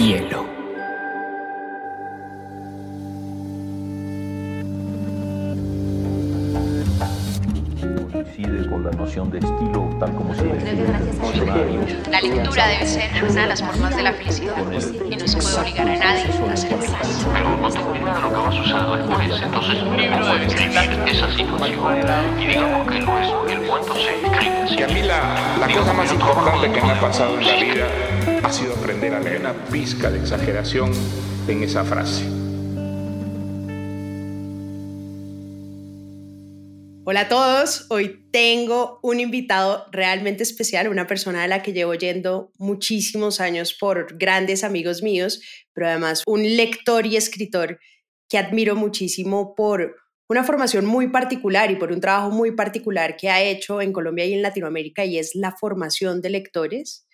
hielo. Coincide con la noción de estilo tal como se La lectura debe ser una de las formas de la felicidad y no se puede obligar a nadie a feliz. Pero no tengo idea lo que va a suceder después. Entonces un libro debe escribir esa situación. Y digamos que lo es, el cuento se escribe así. Y a mí la, la cosa más importante que me ha pasado en la vida ha sido aprender a leer una pizca de exageración en esa frase. Hola a todos, hoy tengo un invitado realmente especial, una persona a la que llevo yendo muchísimos años por grandes amigos míos, pero además un lector y escritor que admiro muchísimo por una formación muy particular y por un trabajo muy particular que ha hecho en Colombia y en Latinoamérica y es la formación de lectores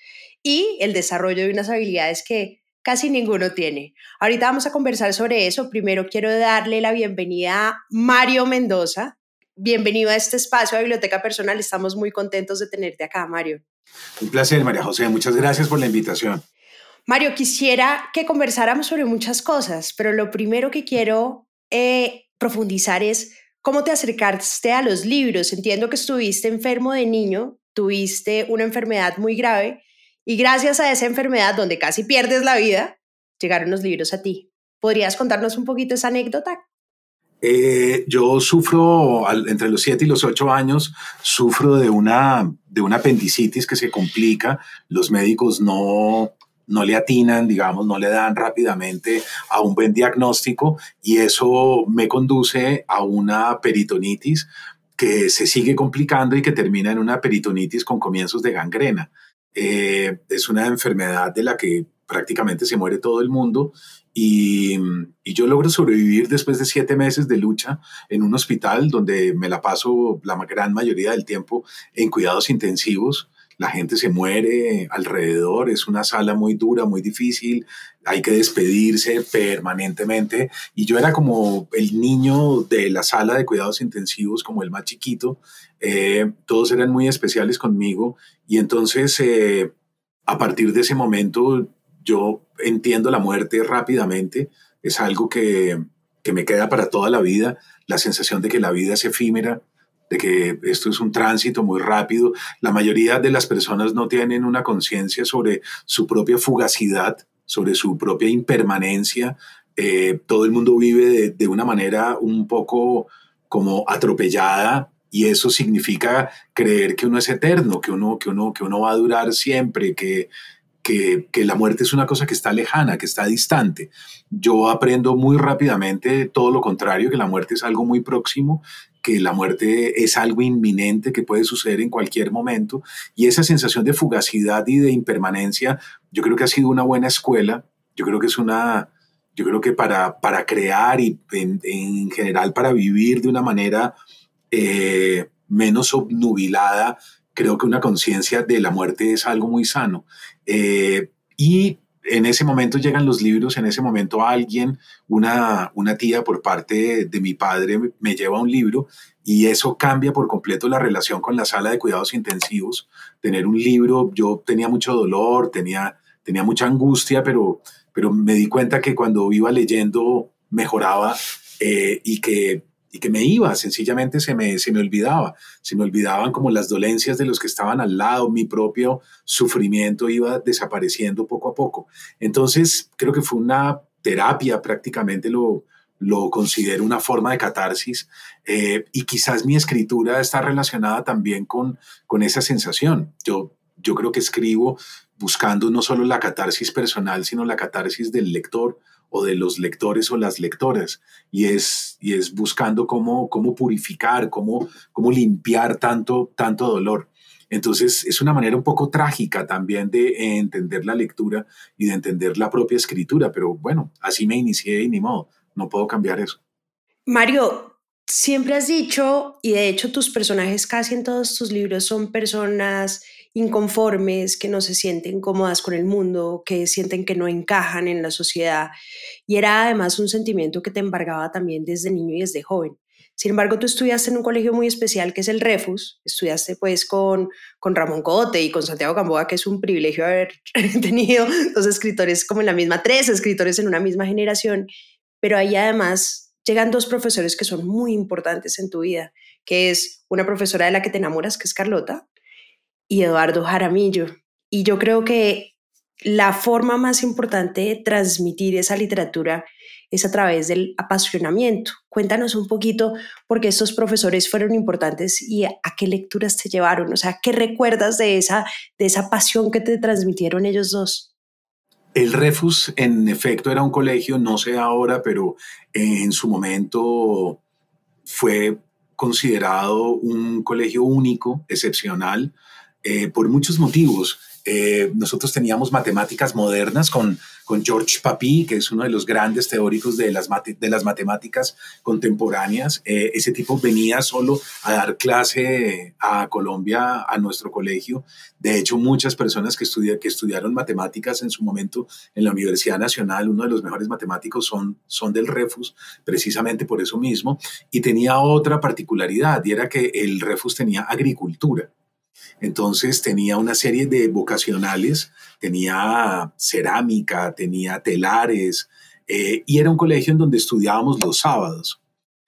y el desarrollo de unas habilidades que casi ninguno tiene. Ahorita vamos a conversar sobre eso. Primero quiero darle la bienvenida a Mario Mendoza. Bienvenido a este espacio de Biblioteca Personal. Estamos muy contentos de tenerte acá, Mario. Un placer, María José. Muchas gracias por la invitación. Mario, quisiera que conversáramos sobre muchas cosas, pero lo primero que quiero eh, profundizar es cómo te acercaste a los libros. Entiendo que estuviste enfermo de niño, tuviste una enfermedad muy grave y gracias a esa enfermedad donde casi pierdes la vida, llegaron los libros a ti. ¿Podrías contarnos un poquito esa anécdota? Eh, yo sufro, entre los 7 y los 8 años, sufro de una, de una apendicitis que se complica. Los médicos no, no le atinan, digamos, no le dan rápidamente a un buen diagnóstico y eso me conduce a una peritonitis que se sigue complicando y que termina en una peritonitis con comienzos de gangrena. Eh, es una enfermedad de la que prácticamente se muere todo el mundo y, y, yo logro sobrevivir después de siete meses de lucha en un hospital donde me la paso la gran mayoría del tiempo en cuidados intensivos la gente se muere alrededor, es una sala muy dura, muy difícil, hay que despedirse permanentemente. Y yo era como el niño de la sala de cuidados intensivos, como el más chiquito, eh, todos eran muy especiales conmigo. Y entonces eh, a partir de ese momento yo entiendo la muerte rápidamente, es algo que, que me queda para toda la vida, la sensación de que la vida es efímera, de que esto es un tránsito muy rápido. La mayoría de las personas no tienen una conciencia sobre su propia fugacidad, sobre su propia impermanencia. Eh, todo el mundo vive de, una manera un poco como atropellada y eso significa creer que uno es eterno, que uno, que uno, que uno va a durar siempre, que, que, que, la muerte es una cosa que está lejana, que está distante. Yo aprendo muy rápidamente todo lo contrario, que la muerte es algo muy próximo, que la muerte es algo inminente que puede suceder en cualquier momento y esa sensación de fugacidad y de impermanencia, yo creo que ha sido una buena escuela, yo creo que es una, yo creo que para, para crear y en, general para vivir de una manera eh, menos obnubilada, creo que una conciencia de la muerte es algo muy sano. Eh, y en ese momento llegan los libros, en ese momento alguien, una, una tía por parte de, mi padre me lleva un libro y eso cambia por completo la relación con la sala de cuidados intensivos. Tener un libro, yo tenía mucho dolor, tenía, tenía mucha angustia, pero, pero me di cuenta que cuando iba leyendo mejoraba eh, y que y que me iba, sencillamente se me, se me olvidaba, se me olvidaban como las dolencias de los que estaban al lado, mi propio sufrimiento iba desapareciendo poco a poco. Entonces, creo que fue una terapia, prácticamente lo, lo considero una forma de catarsis eh, y quizás mi escritura está relacionada también con, con esa sensación. Yo, yo creo que escribo buscando no solo la catarsis personal, sino la catarsis del lector o de los lectores o las lectoras y es, y es buscando cómo, cómo purificar, cómo, cómo limpiar tanto, tanto dolor. Entonces es una manera un poco trágica también de entender la lectura y de entender la propia escritura, pero bueno, así me inicié y ni modo, no puedo cambiar eso. Mario, siempre has dicho, y de hecho tus personajes casi en todos tus libros son personas inconformes, que no se sienten cómodas con el mundo, que sienten que no encajan en la sociedad. Y era además un sentimiento que te embargaba también desde niño y desde joven. Sin embargo, tú estudiaste en un colegio muy especial que es el Refus, estudiaste pues con, con Ramón Cote y con Santiago Gamboa, que es un privilegio haber tenido dos escritores como en la misma, tres escritores en una misma generación, pero ahí además llegan dos profesores que son muy importantes en tu vida, que es una profesora de la que te enamoras, que es Carlota, y Eduardo Jaramillo. Y yo creo que la forma más importante de transmitir esa literatura es a través del apasionamiento. Cuéntanos un poquito por qué estos profesores fueron importantes y a qué lecturas te llevaron, o sea, ¿qué recuerdas de esa, de esa pasión que te transmitieron ellos dos? El Refus, en efecto, era un colegio, no sé ahora, pero en su momento fue considerado un colegio único, excepcional, eh, por muchos motivos. Eh, nosotros teníamos matemáticas modernas con, con George Papy, que es uno de los grandes teóricos de las, de las matemáticas contemporáneas. Eh, ese tipo venía solo a dar clase a Colombia, a nuestro colegio. De hecho, muchas personas que, que estudiaron matemáticas en su momento en la Universidad Nacional, uno de los mejores matemáticos son, son del Refus, precisamente por eso mismo. Y tenía otra particularidad, y era que el Refus tenía agricultura. Entonces tenía una serie de vocacionales, tenía cerámica, tenía telares, eh, y era un colegio en donde estudiábamos los sábados.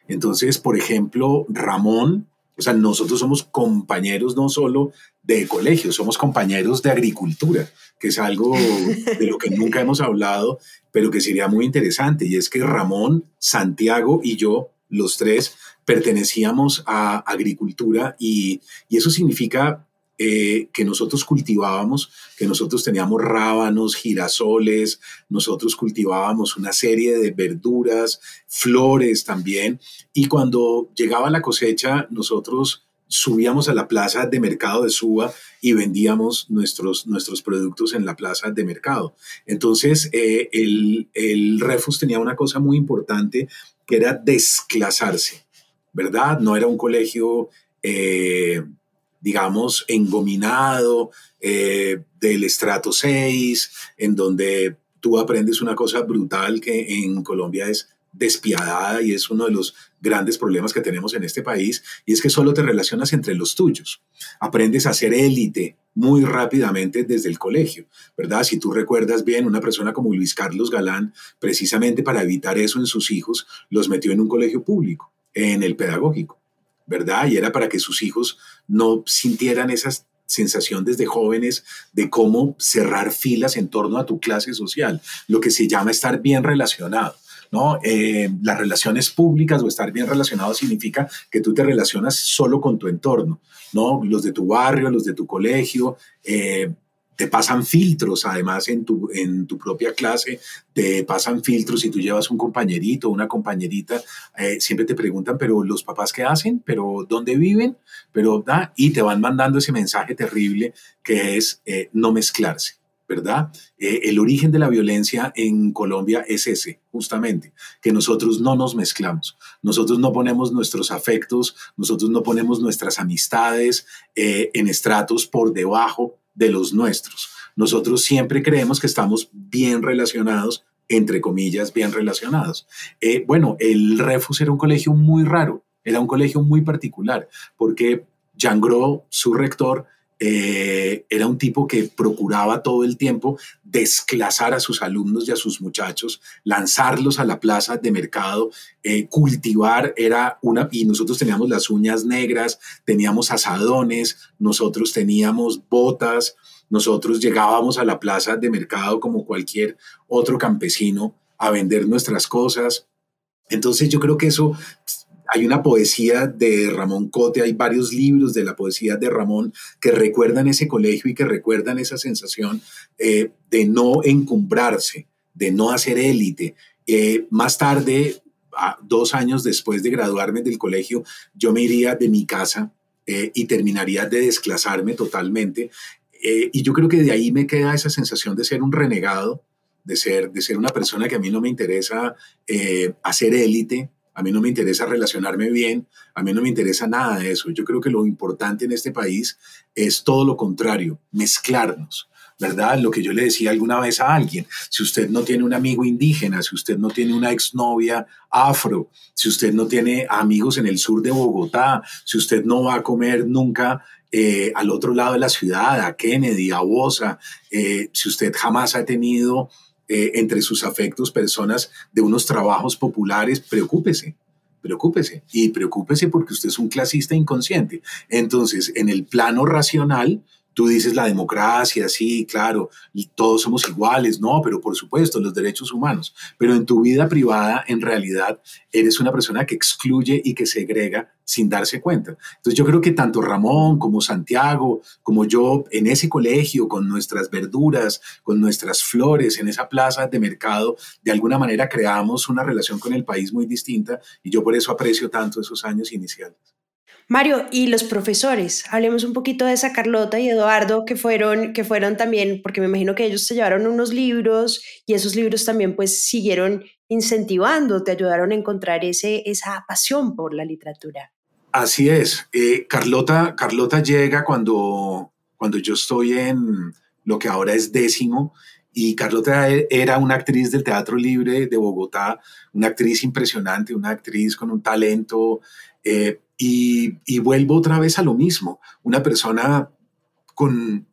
Entonces, por ejemplo, Ramón, o sea, nosotros somos compañeros no solo de colegio, somos compañeros de agricultura, que es algo de lo que nunca hemos hablado, pero que sería muy interesante, y es que Ramón, Santiago y yo, los tres, pertenecíamos a agricultura y, eso significa eh, que nosotros cultivábamos, que nosotros teníamos rábanos, girasoles, nosotros cultivábamos una serie de verduras, flores también, y cuando llegaba la cosecha, nosotros subíamos a la plaza de mercado de Suba y vendíamos nuestros, nuestros productos en la plaza de mercado. Entonces, eh, el, el Refus tenía una cosa muy importante que era desclasarse, ¿verdad? No era un colegio... Eh, digamos, engominado eh, del estrato 6, en donde tú aprendes una cosa brutal que en Colombia es despiadada y es uno de los grandes problemas que tenemos en este país, y es que solo te relacionas entre los tuyos. Aprendes a ser élite muy rápidamente desde el colegio, ¿verdad? Si tú recuerdas bien, una persona como Luis Carlos Galán, precisamente para evitar eso en sus hijos, los metió en un colegio público, en el pedagógico. ¿verdad? Y era para que sus hijos no sintieran esa sensación desde jóvenes de cómo cerrar filas en torno a tu clase social, lo que se llama estar bien relacionado. ¿no? Eh, las relaciones públicas o estar bien relacionado significa que tú te relacionas solo con tu entorno, ¿no? Los de tu barrio, los de tu colegio, eh, te pasan filtros, además en tu, en tu propia clase, te pasan filtros si tú llevas un compañerito, una compañerita, eh, siempre te preguntan, pero los papás qué hacen, pero dónde viven, pero, da y te van mandando ese mensaje terrible que es eh, no mezclarse. ¿verdad? Eh, el origen de la violencia en Colombia es ese, justamente, que nosotros no nos mezclamos, nosotros no ponemos nuestros afectos, nosotros no ponemos nuestras amistades en estratos por debajo de los nuestros. Nosotros siempre creemos que estamos bien relacionados, entre comillas, bien relacionados. Eh, bueno, el Refus era un colegio muy raro, era un colegio muy particular, porque Jean Gros, su rector, eh, era un tipo que procuraba todo el tiempo desclasar a sus alumnos y a sus muchachos, lanzarlos a la plaza de mercado, eh, cultivar era una, y nosotros teníamos las uñas negras, teníamos asadones, nosotros teníamos botas, nosotros llegábamos a la plaza de mercado como cualquier otro campesino a vender nuestras cosas. Entonces yo creo que eso hay una poesía de Ramón Cote, hay varios libros de la poesía de Ramón que recuerdan ese colegio y que recuerdan esa sensación eh, de no encumbrarse, de no hacer élite. Eh, más tarde, dos años después de graduarme del colegio, yo me iría de mi casa eh, y terminaría de desclasarme totalmente. y yo creo que de ahí me queda esa sensación de ser un renegado, de ser, de ser una persona que a mí no me interesa hacer élite, a mí no me interesa relacionarme bien, a mí no me interesa nada de eso. Yo creo que lo importante en este país es todo lo contrario, mezclarnos. ¿verdad? Lo que yo le decía alguna vez a alguien, si usted no tiene un amigo indígena, si usted no tiene una exnovia afro, si usted no tiene amigos en el sur de Bogotá, si usted no va a comer nunca eh, al otro lado de la ciudad, a Kennedy, a Bosa, eh, si usted jamás ha tenido eh, entre sus afectos personas de unos trabajos populares, preocúpese, preocúpese y preocúpese porque usted es un clasista inconsciente. Entonces, en el plano racional, Tú dices la democracia, sí, claro, y todos somos iguales, no, pero por supuesto, los derechos humanos. Pero en tu vida privada, en realidad, eres una persona que excluye y que segrega sin darse cuenta. Entonces yo creo que tanto Ramón como Santiago, como yo en ese colegio, con nuestras verduras, con nuestras flores, en esa plaza de mercado, de alguna manera creamos una relación con el país muy distinta y yo por eso aprecio tanto esos años iniciales. Mario, y los profesores, hablemos un poquito de esa Carlota y Eduardo que fueron, que fueron también, porque me imagino que ellos te llevaron unos libros y esos libros también pues siguieron incentivando, te ayudaron a encontrar ese, esa pasión por la literatura. Así es. Eh, Carlota, Carlota llega cuando, cuando yo estoy en lo que ahora es décimo y Carlota era una actriz del Teatro Libre de Bogotá, una actriz impresionante, una actriz con un talento eh, y, vuelvo otra vez a lo mismo, una persona con,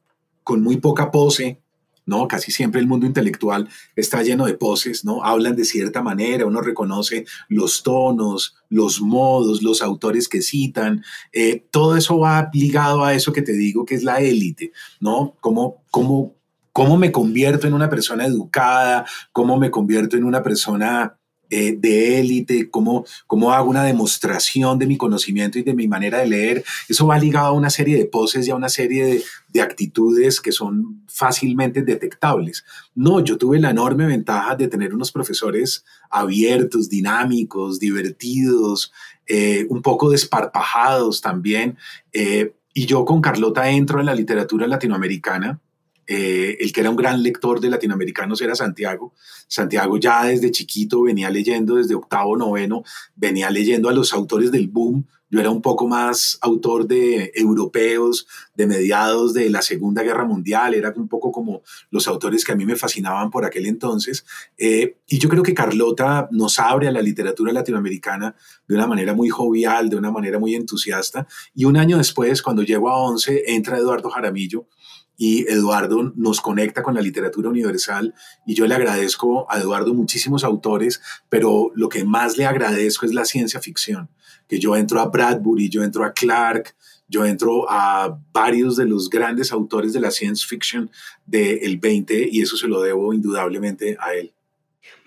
con muy poca pose, ¿no? Casi siempre el mundo intelectual está lleno de poses, ¿no? Hablan de cierta manera, uno reconoce los tonos, los modos, los autores que citan, eh, todo eso va ligado a eso que te digo que es la élite, ¿no? Cómo, cómo, cómo me convierto en una persona educada, cómo me convierto en una persona eh, de élite, cómo, cómo hago una demostración de mi conocimiento y de mi manera de leer. Eso va ligado a una serie de poses y a una serie de, de actitudes que son fácilmente detectables. No, yo tuve la enorme ventaja de tener unos profesores abiertos, dinámicos, divertidos, eh, un poco desparpajados también. Eh, y yo con Carlota entro en la literatura latinoamericana eh, el que era un gran lector de latinoamericanos era Santiago. Santiago ya desde chiquito venía leyendo, desde octavo, noveno, venía leyendo a los autores del boom. Yo era un poco más autor de europeos, de mediados de la Segunda Guerra Mundial, era un poco como los autores que a mí me fascinaban por aquel entonces. Eh, y yo creo que Carlota nos abre a la literatura latinoamericana de una manera muy jovial, de una manera muy entusiasta. Y un año después, cuando llego a 11, entra Eduardo Jaramillo y Eduardo nos conecta con la literatura universal y yo le agradezco a Eduardo muchísimos autores, pero lo que más le agradezco es la ciencia ficción, que yo entro a Bradbury, yo entro a Clark, yo entro a varios de los grandes autores de la science fiction del 20 y eso se lo debo indudablemente a él.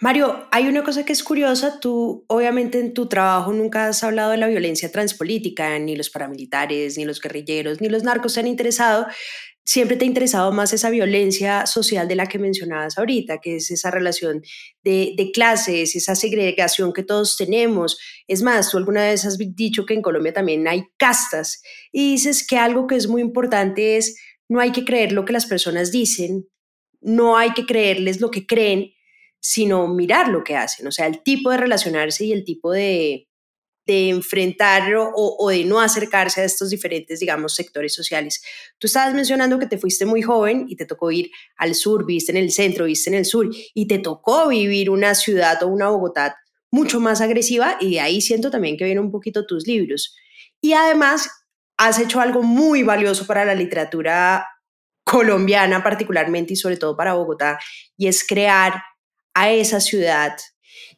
Mario, hay una cosa que es curiosa, tú obviamente en tu trabajo nunca has hablado de la violencia transpolítica, ni los paramilitares, ni los guerrilleros, ni los narcos se han interesado, siempre te ha interesado más esa violencia social de la que mencionabas ahorita, que es esa relación de, clases, esa segregación que todos tenemos. Es más, tú alguna vez has dicho que en Colombia también hay castas y dices que algo que es muy importante es no hay que creer lo que las personas dicen, no hay que creerles lo que creen, sino mirar lo que hacen, o sea, el tipo de relacionarse y el tipo de, de enfrentar o, de no acercarse a estos diferentes, digamos, sectores sociales. Tú estabas mencionando que te fuiste muy joven y te tocó ir al sur, viste en el centro, viste en el sur, y te tocó vivir una ciudad o una Bogotá mucho más agresiva, y de ahí siento también que vienen un poquito tus libros. Y además, has hecho algo muy valioso para la literatura colombiana particularmente y sobre todo para Bogotá, y es crear a esa ciudad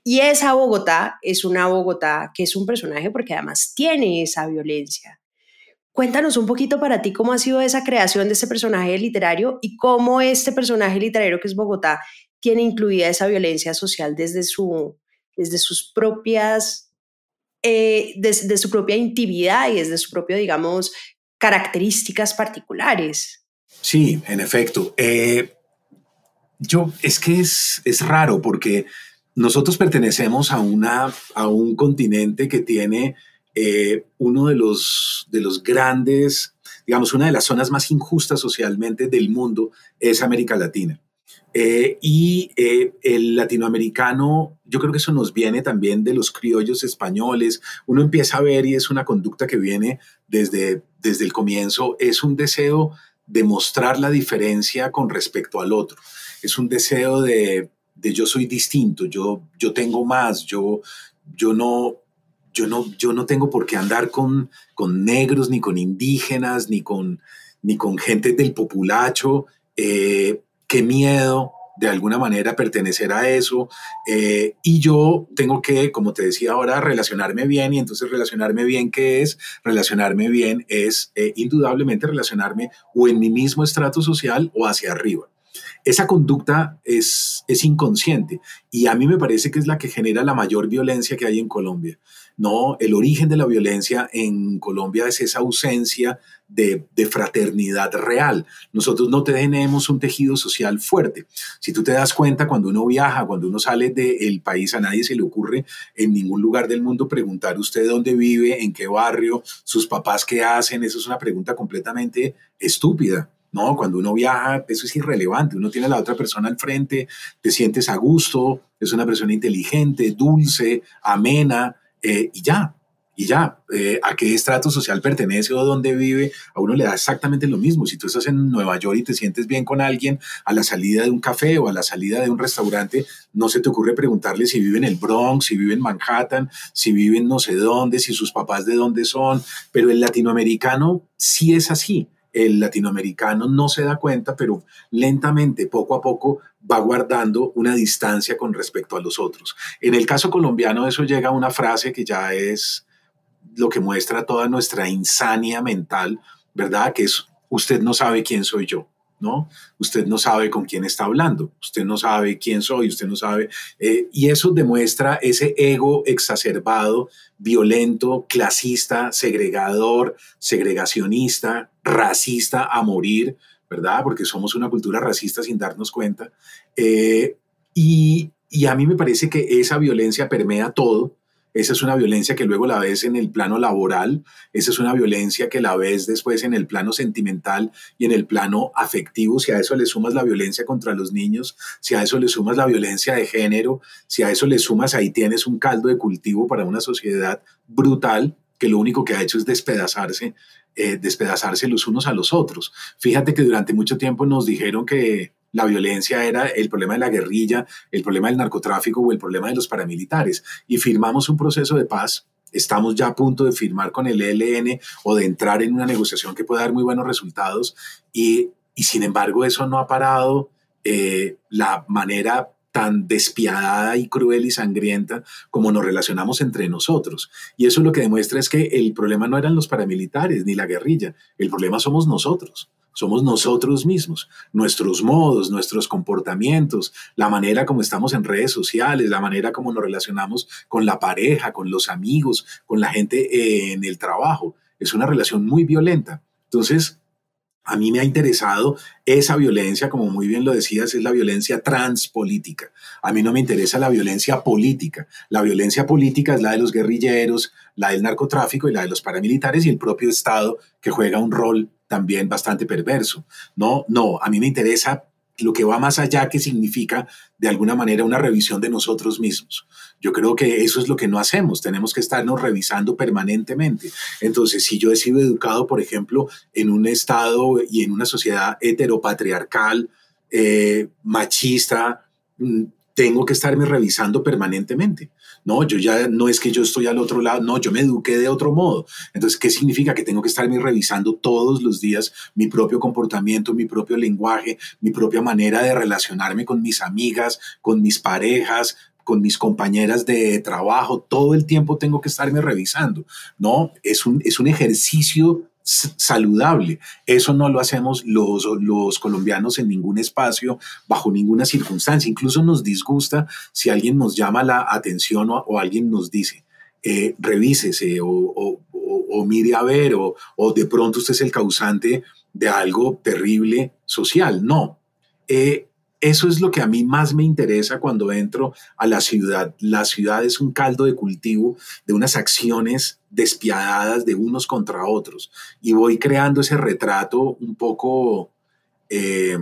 y esa Bogotá es una Bogotá que es un personaje porque además tiene esa violencia. Cuéntanos un poquito para ti cómo ha sido esa creación de ese personaje literario y cómo este personaje literario que es Bogotá tiene incluida esa violencia social desde, su, desde sus propias, eh, desde su propia intimidad y desde su propio, digamos, características particulares. Sí, en efecto. Eh, yo, es que es, es raro porque nosotros pertenecemos a, una, a un continente que tiene eh, uno de los, de los grandes, digamos, una de las zonas más injustas socialmente del mundo es América Latina. Eh, y eh, el latinoamericano, yo creo que eso nos viene también de los criollos españoles. Uno empieza a ver y es una conducta que viene desde, desde el comienzo, es un deseo demostrar la diferencia con respecto al otro. Es un deseo de, de yo soy distinto, yo, yo tengo más, yo, yo no, yo no, yo no tengo por qué andar con, con negros, ni con indígenas, ni con, ni con gente del populacho. Eh, qué miedo de alguna manera pertenecer a eso. Eh, y yo tengo que, como te decía ahora, relacionarme bien. Y entonces relacionarme bien, ¿qué es? Relacionarme bien es eh, indudablemente relacionarme o en mi mismo estrato social o hacia arriba. Esa conducta es, es inconsciente y a mí me parece que es la que genera la mayor violencia que hay en Colombia. No, el origen de la violencia en Colombia es esa ausencia de, fraternidad real. Nosotros no tenemos un tejido social fuerte. Si tú te das cuenta, cuando uno viaja, cuando uno sale del país, a nadie se le ocurre en ningún lugar del mundo preguntar usted dónde vive, en qué barrio, sus papás qué hacen. Eso es una pregunta completamente estúpida. No, cuando uno viaja, eso es irrelevante. Uno tiene a la otra persona al frente, te sientes a gusto, es una persona inteligente, dulce, amena, eh, y ya, y ya, eh, a qué estrato social pertenece o dónde vive, a uno le da exactamente lo mismo. Si tú estás en Nueva York y te sientes bien con alguien, a la salida de un café o a la salida de un restaurante, no se te ocurre preguntarle si vive en el Bronx, si vive en Manhattan, si vive en no sé dónde, si sus papás de dónde son, pero el latinoamericano sí es así. El latinoamericano no se da cuenta, pero lentamente, poco a poco, va guardando una distancia con respecto a los otros. En el caso colombiano, eso llega a una frase que ya es lo que muestra toda nuestra insania mental, ¿verdad? Que es, usted no sabe quién soy yo, ¿no? Usted no sabe con quién está hablando, usted no sabe quién soy, usted no sabe. Eh, y eso demuestra ese ego exacerbado, violento, clasista, segregador, segregacionista, racista a morir, ¿verdad? Porque somos una cultura racista sin darnos cuenta. Eh, y, y a mí me parece que esa violencia permea todo esa es una violencia que luego la ves en el plano laboral, esa es una violencia que la ves después en el plano sentimental y en el plano afectivo. Si a eso le sumas la violencia contra los niños, si a eso le sumas la violencia de género, si a eso le sumas, ahí tienes un caldo de cultivo para una sociedad brutal que lo único que ha hecho es despedazarse, eh, despedazarse los unos a los otros. Fíjate que durante mucho tiempo nos dijeron que la violencia era el problema de la guerrilla, el problema del narcotráfico o el problema de los paramilitares. Y firmamos un proceso de paz. Estamos ya a punto de firmar con el ELN o de entrar en una negociación que pueda dar muy buenos resultados. Y, sin embargo, eso no ha parado eh, la manera tan despiadada y cruel y sangrienta como nos relacionamos entre nosotros. Y eso lo que demuestra es que el problema no eran los paramilitares ni la guerrilla, el problema somos nosotros somos nosotros mismos, nuestros modos, nuestros comportamientos, la manera como estamos en redes sociales, la manera como nos relacionamos con la pareja, con los amigos, con la gente en el trabajo. Es una relación muy violenta. Entonces, a mí me ha interesado esa violencia, como muy bien lo decías, es la violencia transpolítica. A mí no me interesa la violencia política. La violencia política es la de los guerrilleros, la del narcotráfico y la de los paramilitares y el propio Estado que juega un rol también bastante perverso. No, no, a mí me interesa lo que va más allá, que significa de alguna manera una revisión de nosotros mismos. Yo creo que eso es lo que no hacemos, tenemos que estarnos revisando permanentemente. Entonces, si yo he sido educado, por ejemplo, en un estado y en una sociedad heteropatriarcal, eh, machista, mm, tengo que estarme revisando permanentemente. No, yo ya no es que yo estoy al otro lado, no, yo me eduqué de otro modo. Entonces, ¿qué significa? Que tengo que estarme revisando todos los días mi propio comportamiento, mi propio lenguaje, mi propia manera de relacionarme con mis amigas, con mis parejas, con mis compañeras de trabajo, todo el tiempo tengo que estarme revisando. No, es un, es un ejercicio saludable. Eso no lo hacemos los, los colombianos en ningún espacio, bajo ninguna circunstancia. Incluso nos disgusta si alguien nos llama la atención o, alguien nos dice, eh, revísese o, mire a ver o, de pronto usted es el causante de algo terrible social. No. Eh, eso es lo que a mí más me interesa cuando entro a la ciudad. La ciudad es un caldo de cultivo de unas acciones despiadadas de unos contra otros. Y voy creando ese retrato un poco, eh,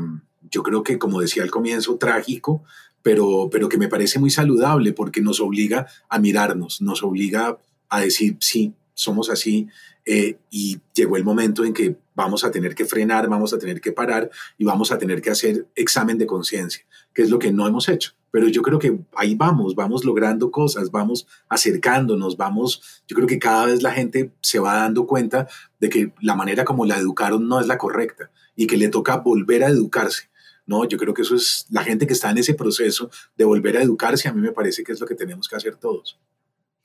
yo creo que como decía al comienzo, trágico, pero, pero que me parece muy saludable porque nos obliga a mirarnos, nos obliga a decir, sí, somos así eh, y llegó el momento en que vamos a tener que frenar, vamos a tener que parar y vamos a tener que hacer examen de conciencia, que es lo que no hemos hecho. Pero yo creo que ahí vamos, vamos logrando cosas, vamos acercándonos, vamos, yo creo que cada vez la gente se va dando cuenta de que la manera como la educaron no es la correcta y que le toca volver a educarse. No, yo creo que eso es la gente que está en ese proceso de volver a educarse, a mí me parece que es lo que tenemos que hacer todos.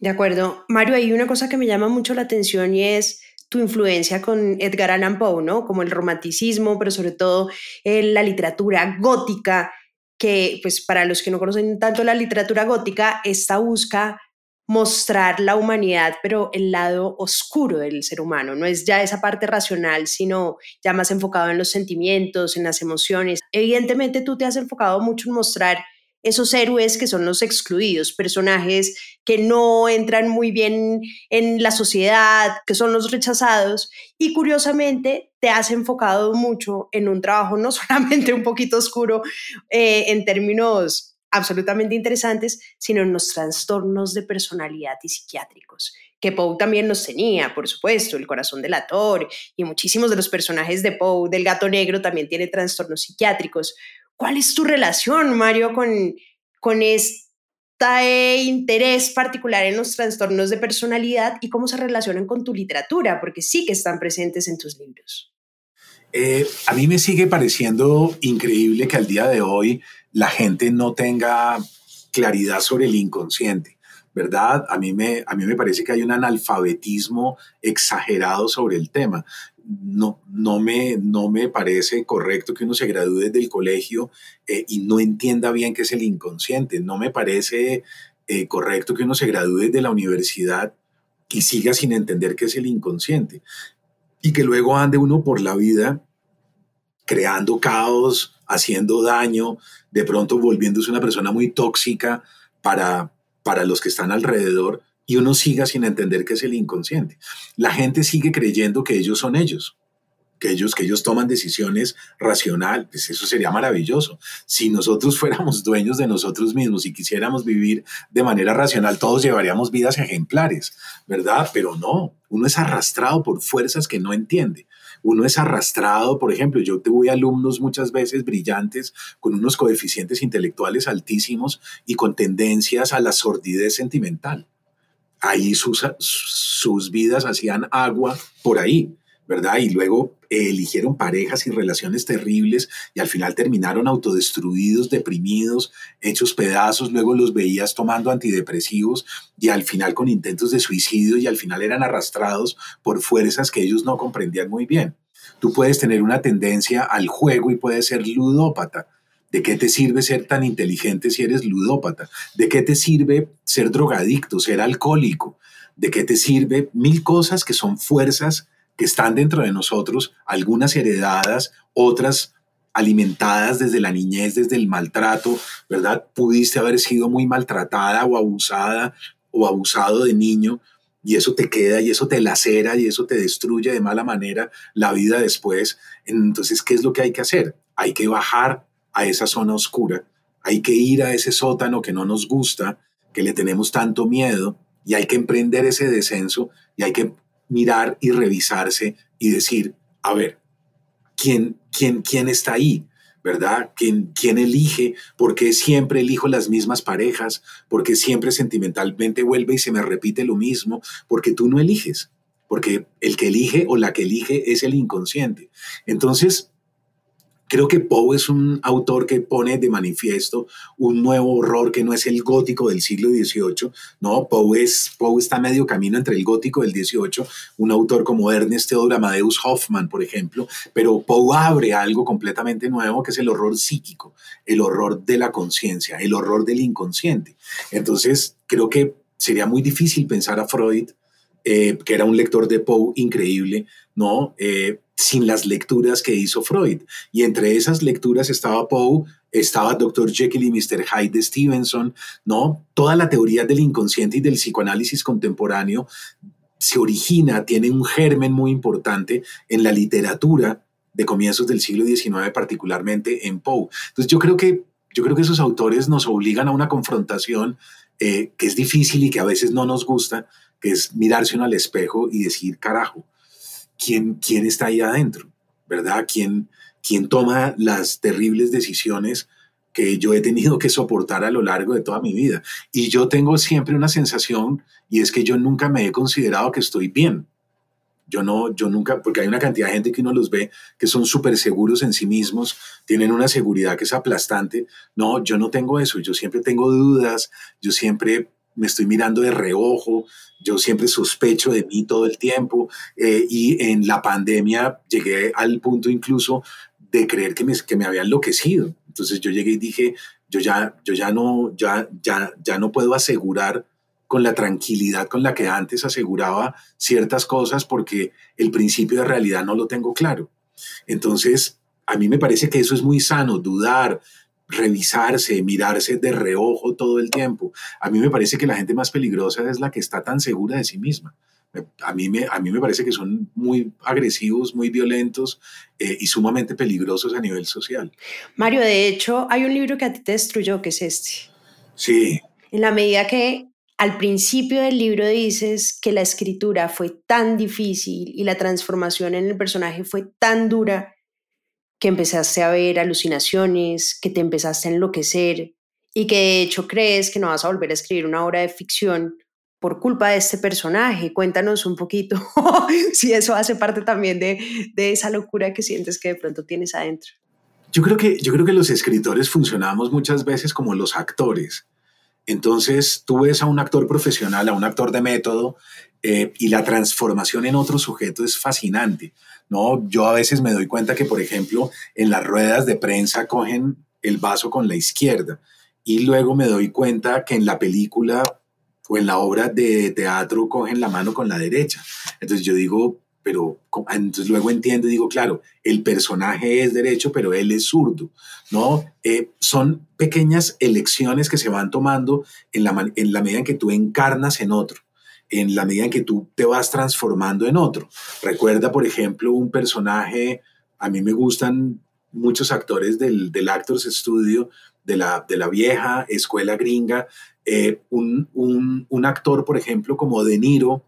De acuerdo. Mario, hay una cosa que me llama mucho la atención y es tu influencia con Edgar Allan Poe, ¿no? Como el romanticismo, pero sobre todo eh, la literatura gótica, que pues para los que no conocen tanto la literatura gótica, esta busca mostrar la humanidad, pero el lado oscuro del ser humano. No es ya esa parte racional, sino ya más enfocado en los sentimientos, en las emociones. Evidentemente tú te has enfocado mucho en mostrar esos héroes que son los excluidos, personajes que no entran muy bien en la sociedad, que son los rechazados, y curiosamente te has enfocado mucho en un trabajo no solamente un poquito oscuro eh, en términos absolutamente interesantes, sino en los trastornos de personalidad y psiquiátricos, que Poe también los tenía, por supuesto, el corazón del ator, y muchísimos de los personajes de Poe, del gato negro, también tiene trastornos psiquiátricos. ¿Cuál es tu relación, Mario, con, con este interés particular en los trastornos de personalidad y cómo se relacionan con tu literatura? Porque sí que están presentes en tus libros. Eh, a mí me sigue pareciendo increíble que al día de hoy la gente no tenga claridad sobre el inconsciente. ¿verdad? A mí, me, a mí me parece que hay un analfabetismo exagerado sobre el tema no, no, me, no me parece correcto que uno se gradúe del colegio eh, y no entienda bien qué es el inconsciente. No me parece eh, correcto que uno se gradúe de la universidad y siga sin entender qué es el inconsciente. Y que luego ande uno por la vida creando caos, haciendo daño, de pronto volviéndose una persona muy tóxica para, para los que están alrededor y uno siga sin entender qué es el inconsciente. La gente sigue creyendo que ellos son ellos, que ellos, que ellos toman decisiones racionales, pues eso sería maravilloso. Si nosotros fuéramos dueños de nosotros mismos y quisiéramos vivir de manera racional, todos llevaríamos vidas ejemplares, ¿verdad? Pero no, uno es arrastrado por fuerzas que no entiende. Uno es arrastrado, por ejemplo, yo tuve alumnos muchas veces brillantes con unos coeficientes intelectuales altísimos y con tendencias a la sordidez sentimental ahí sus, sus vidas hacían agua por ahí, ¿verdad? Y luego eligieron parejas y relaciones terribles y al final terminaron autodestruidos, deprimidos, hechos pedazos, luego los veías tomando antidepresivos y al final con intentos de suicidio y al final eran arrastrados por fuerzas que ellos no comprendían muy bien. Tú puedes tener una tendencia al juego y puedes ser ludópata, ¿De qué te sirve ser tan inteligente si eres ludópata? ¿De qué te sirve ser drogadicto, ser alcohólico? ¿De qué te sirve mil cosas que son fuerzas que están dentro de nosotros, algunas heredadas, otras alimentadas desde la niñez, desde el maltrato, ¿verdad? Pudiste haber sido muy maltratada o abusada o abusado de niño y eso te queda y eso te lacera y eso te destruye de mala manera la vida después. Entonces, ¿qué es lo que hay que hacer? Hay que bajar a esa zona oscura, hay que ir a ese sótano que no nos gusta, que le tenemos tanto miedo, y hay que emprender ese descenso y hay que mirar y revisarse y decir, a ver, ¿quién, quién, quién está ahí? ¿Verdad? ¿Quién, ¿Quién elige? ¿Por qué siempre elijo las mismas parejas? ¿Por qué siempre sentimentalmente vuelve y se me repite lo mismo? Porque tú no eliges, porque el que elige o la que elige es el inconsciente. Entonces, Creo que Poe es un autor que pone de manifiesto un nuevo horror que no es el gótico del siglo XVIII. No, Poe, es, Poe está medio camino entre el gótico del XVIII, un autor como Ernest Theodor Amadeus Hoffman, por ejemplo, pero Poe abre algo completamente nuevo que es el horror psíquico, el horror de la conciencia, el horror del inconsciente. Entonces, creo que sería muy difícil pensar a Freud, eh, que era un lector de Poe increíble, ¿no? Eh, sin las lecturas que hizo Freud. Y entre esas lecturas estaba Poe, estaba Dr. Jekyll y Mr. Hyde de Stevenson, ¿no? Toda la teoría del inconsciente y del psicoanálisis contemporáneo se origina, tiene un germen muy importante en la literatura de comienzos del siglo XIX, particularmente en Poe. Entonces yo creo que, yo creo que esos autores nos obligan a una confrontación eh, que es difícil y que a veces no nos gusta, que es mirarse uno al espejo y decir, carajo, ¿quién, quién está ahí adentro? ¿Verdad? ¿Quién, ¿Quién toma las terribles decisiones que yo he tenido que soportar a lo largo de toda mi vida? Y yo tengo siempre una sensación y es que yo nunca me he considerado que estoy bien. Yo no, yo nunca, porque hay una cantidad de gente que uno los ve que son súper seguros en sí mismos, tienen una seguridad que es aplastante. No, yo no tengo eso, yo siempre tengo dudas, yo siempre me estoy mirando de reojo, yo siempre sospecho de mí todo el tiempo eh, y en la pandemia llegué al punto incluso de creer que me, que me había enloquecido. Entonces yo llegué y dije, yo ya, yo ya, no, ya, ya, ya no puedo asegurar con la tranquilidad con la que antes aseguraba ciertas cosas porque el principio de realidad no lo tengo claro. Entonces, a mí me parece que eso es muy sano, dudar, revisarse, mirarse de reojo todo el tiempo. A mí me parece que la gente más peligrosa es la que está tan segura de sí misma. A mí me, a mí me parece que son muy agresivos, muy violentos eh, y sumamente peligrosos a nivel social. Mario, de hecho, hay un libro que a ti te destruyó, que es este. Sí. En la medida que al principio del libro dices que la escritura fue tan difícil y la transformación en el personaje fue tan dura que empezaste a ver alucinaciones, que te empezaste a enloquecer y que de hecho crees que no vas a volver a escribir una obra de ficción por culpa de este personaje. Cuéntanos un poquito si eso hace parte también de, de esa locura que sientes que de pronto tienes adentro. Yo creo, que, yo creo que los escritores funcionamos muchas veces como los actores entonces tú ves a un actor profesional, a un actor de método, eh, y la transformación en otro sujeto es fascinante. ¿No? Yo a veces me doy cuenta que, por ejemplo, en las ruedas de prensa cogen el vaso con la izquierda y luego me doy cuenta que en la película o en la obra de teatro cogen la mano con la derecha. Entonces yo digo, pero entonces luego entiendo y digo, claro, el personaje es derecho, pero él es zurdo, ¿no? Eh, son pequeñas elecciones que se van tomando en la, en la medida en que tú encarnas en otro, en la medida en que tú te vas transformando en otro. Recuerda, por ejemplo, un personaje, a mí me gustan muchos actores del, del Actors Studio, de la, de la vieja escuela gringa, eh, un, un, un actor, por ejemplo, como De Niro,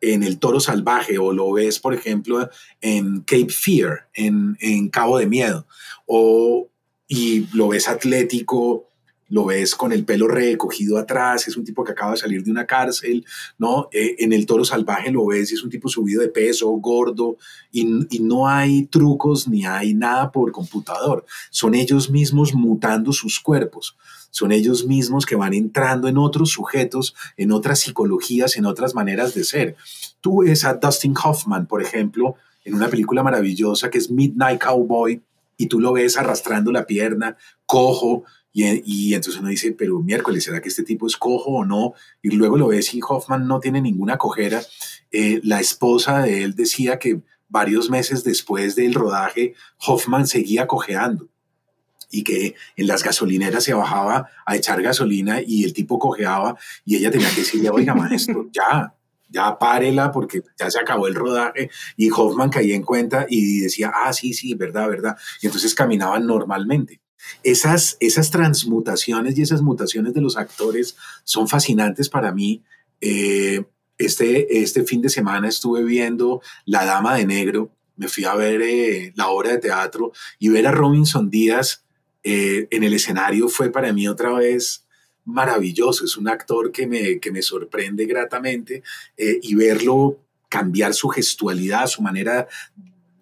en El Toro Salvaje o lo ves, por ejemplo, en Cape Fear, en, en Cabo de Miedo, o, y lo ves atlético, lo ves con el pelo recogido atrás, es un tipo que acaba de salir de una cárcel, ¿no? Eh, en el toro salvaje lo ves, es un tipo subido de peso, gordo, y, y, no hay trucos ni hay nada por computador. Son ellos mismos mutando sus cuerpos son ellos mismos que van entrando en otros sujetos, en otras psicologías, en otras maneras de ser. Tú ves a Dustin Hoffman, por ejemplo, en una película maravillosa que es Midnight Cowboy, y tú lo ves arrastrando la pierna, cojo, y, entonces uno dice, pero miércoles, ¿será que este tipo es cojo o no? Y luego lo ves y Hoffman no tiene ninguna cojera. Eh, la esposa de él decía que varios meses después del rodaje, Hoffman seguía cojeando y que en las gasolineras se bajaba a echar gasolina y el tipo cojeaba y ella tenía que decirle, oiga, maestro, ya, ya párela porque ya se acabó el rodaje y Hoffman caía en cuenta y decía, ah, sí, sí, verdad, verdad. Y entonces caminaban normalmente. Esas, esas transmutaciones y esas mutaciones de los actores son fascinantes para mí. Eh, este, este fin de semana estuve viendo La Dama de Negro, me fui a ver eh, la obra de teatro y ver a Robinson Díaz eh, en el escenario fue para mí otra vez maravilloso. Es un actor que me, que me sorprende gratamente y verlo cambiar su gestualidad, su manera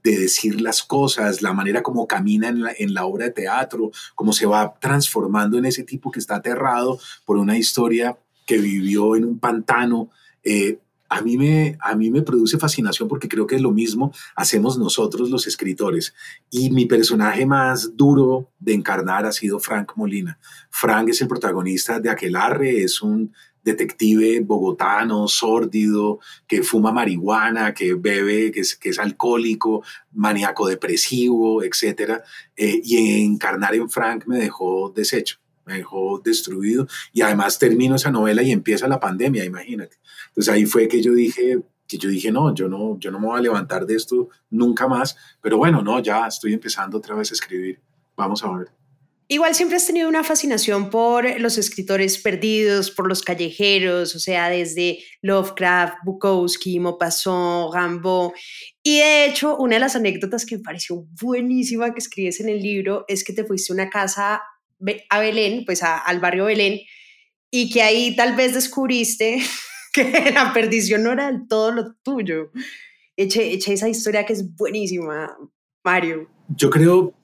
de decir las cosas, la manera como camina en la, en la, obra de teatro, cómo se va transformando en ese tipo que está aterrado por una historia que vivió en un pantano. Eh, a mí, me, a mí me produce fascinación porque creo que es lo mismo hacemos nosotros los escritores. Y mi personaje más duro de encarnar ha sido Frank Molina. Frank es el protagonista de Aquelarre, es un detective bogotano, sórdido, que fuma marihuana, que bebe, que es, alcohólico, maníaco depresivo, etc. Eh, y encarnar en Frank me dejó deshecho me dejó destruido y además termino esa novela y empieza la pandemia, imagínate. Entonces ahí fue que yo dije, que yo dije, no, yo no, yo no me voy a levantar de esto nunca más, pero bueno, no, ya estoy empezando otra vez a escribir, vamos a ver. Igual siempre has tenido una fascinación por los escritores perdidos, por los callejeros, o sea, desde Lovecraft, Bukowski, Maupassant, Rimbaud. Y de hecho, una de las anécdotas que me pareció buenísima que escribes en el libro es que te fuiste a una casa a Belén, pues al barrio Belén, y que ahí tal vez descubriste que la perdición no era del todo lo tuyo. Eché, eché esa historia que es buenísima, Mario. Yo creo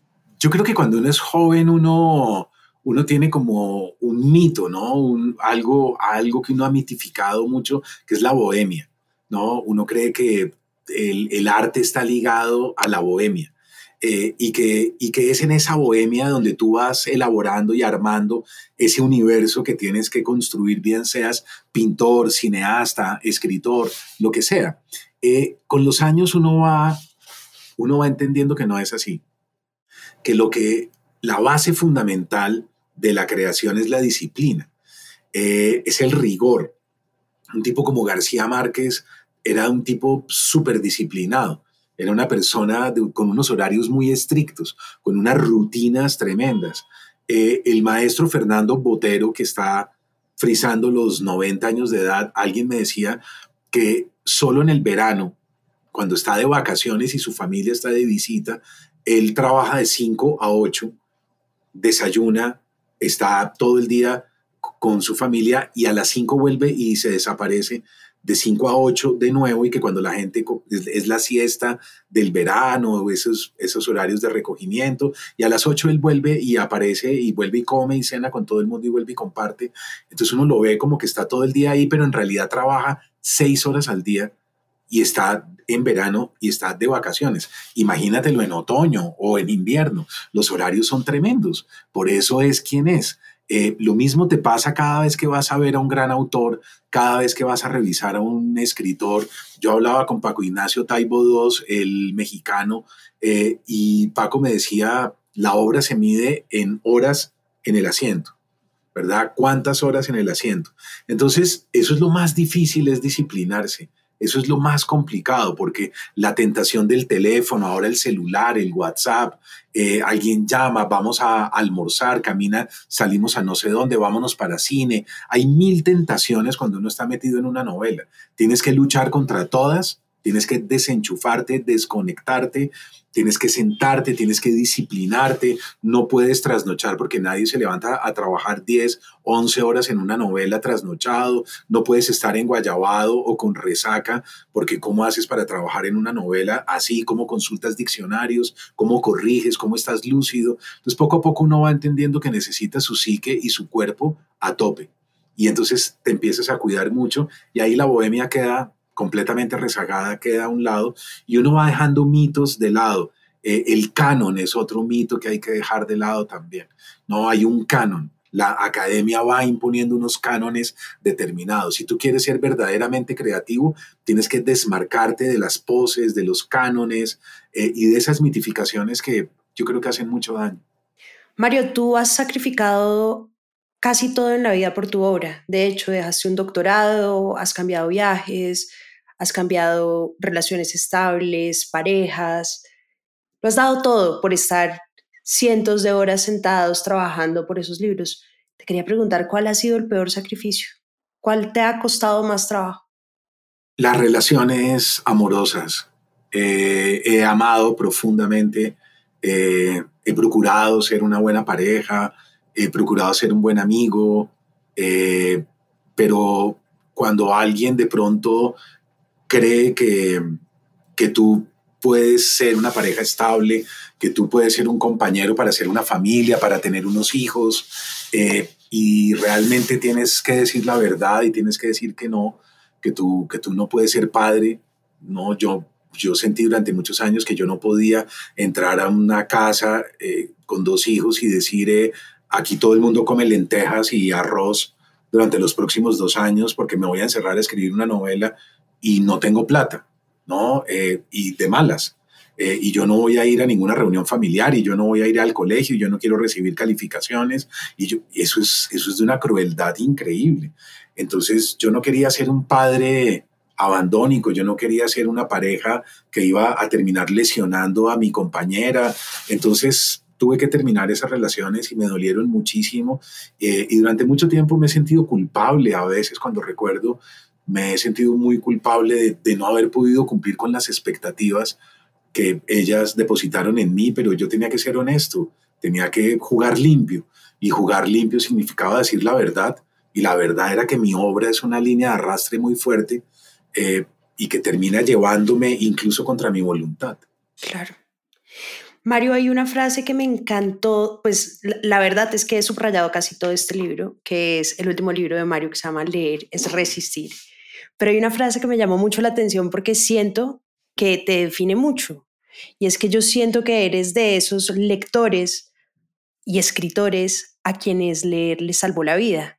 yo creo que cuando uno es joven, uno, uno tiene como un mito, ¿no? Un, algo, algo que uno ha mitificado mucho, que es la bohemia, ¿no? Uno cree que el, el arte está ligado a la bohemia. Eh, y, que, y que es en esa bohemia donde tú vas elaborando y armando ese universo que tienes que construir, bien seas pintor, cineasta, escritor, lo que sea. Eh, con los años uno va, uno va entendiendo que no es así que lo que la base fundamental de la creación es la disciplina, eh, es el rigor. Un tipo como García Márquez era un tipo súper disciplinado, era una persona con unos horarios muy estrictos, con unas rutinas tremendas. Eh, el maestro Fernando Botero, que está frisando los 90 años de edad, alguien me decía que solo en el verano, cuando está de vacaciones y su familia está de visita, él trabaja de 5 a 8, desayuna, está todo el día con su familia y a las 5 vuelve y se desaparece de 5 a 8 de nuevo y que cuando la gente es, la siesta del verano, esos, esos horarios de recogimiento, y a las 8 él vuelve y aparece y vuelve y come y cena con todo el mundo y vuelve y comparte. Entonces uno lo ve como que está todo el día ahí, pero en realidad trabaja 6 horas al día y está en verano y está de vacaciones. Imagínatelo en otoño o en invierno. Los horarios son tremendos. Por eso es quien es. Eh, lo mismo te pasa cada vez que vas a ver a un gran autor, cada vez que vas a revisar a un escritor. Yo hablaba con Paco Ignacio Taibo II, el mexicano, eh, y Paco me decía, la obra se mide en horas en el asiento. ¿Verdad? ¿Cuántas horas en el asiento? Entonces, eso es lo más difícil, es disciplinarse eso es lo más complicado porque la tentación del teléfono, ahora el celular, el WhatsApp, eh, alguien llama, vamos a almorzar, camina, salimos a no sé dónde, vámonos para cine. Hay mil tentaciones cuando uno está metido en una novela. Tienes que luchar contra todas, tienes que desenchufarte, desconectarte Tienes que sentarte, tienes que disciplinarte, no puedes trasnochar porque nadie se levanta a trabajar 10, 11 horas en una novela trasnochado, no puedes estar en guayabado o con resaca porque cómo haces para trabajar en una novela así, cómo consultas diccionarios, cómo corriges, cómo estás lúcido. Entonces poco a poco uno va entendiendo que necesita su psique y su cuerpo a tope. Y entonces te empiezas a cuidar mucho y ahí la bohemia queda completamente rezagada queda a un lado y uno va dejando mitos de lado. Eh, el canon es otro mito que hay que dejar de lado también. No hay un canon. La academia va imponiendo unos cánones determinados. Si tú quieres ser verdaderamente creativo, tienes que desmarcarte de las poses, de los cánones eh, y de esas mitificaciones que yo creo que hacen mucho daño. Mario, tú has sacrificado casi todo en la vida por tu obra. De hecho, dejaste un doctorado, has cambiado viajes, has cambiado relaciones estables, parejas, lo has dado todo por estar cientos de horas sentados trabajando por esos libros. Te quería preguntar cuál ha sido el peor sacrificio, cuál te ha costado más trabajo. Las relaciones amorosas. Eh, he amado profundamente, eh, he procurado ser una buena pareja, he procurado ser un buen amigo, eh, pero cuando alguien de pronto cree que, que tú puedes ser una pareja estable, que tú puedes ser un compañero para hacer una familia, para tener unos hijos, eh, y realmente tienes que decir la verdad y tienes que decir que no, que tú, que tú no puedes ser padre. No, yo, yo sentí durante muchos años que yo no podía entrar a una casa eh, con dos hijos y decir, eh, aquí todo el mundo come lentejas y arroz durante los próximos dos años porque me voy a encerrar a escribir una novela y no tengo plata, ¿no? Eh, y de malas. Eh, y yo no voy a ir a ninguna reunión familiar y yo no voy a ir al colegio y yo no quiero recibir calificaciones y yo, eso, es, eso es de una crueldad increíble. Entonces yo no quería ser un padre abandónico, yo no quería ser una pareja que iba a terminar lesionando a mi compañera. Entonces tuve que terminar esas relaciones y me dolieron muchísimo. Eh, y durante mucho tiempo me he sentido culpable a veces cuando recuerdo, me he sentido muy culpable de, de no haber podido cumplir con las expectativas que ellas depositaron en mí, pero yo tenía que ser honesto, tenía que jugar limpio. Y jugar limpio significaba decir la verdad. Y la verdad era que mi obra es una línea de arrastre muy fuerte eh, y que termina llevándome incluso contra mi voluntad. Claro. Mario, hay una frase que me encantó, pues la, verdad es que he subrayado casi todo este libro, que es el último libro de Mario que se llama Leer, es Resistir. Pero hay una frase que me llamó mucho la atención porque siento que te define mucho. Y es que yo siento que eres de esos lectores y escritores a quienes leer les salvó la vida.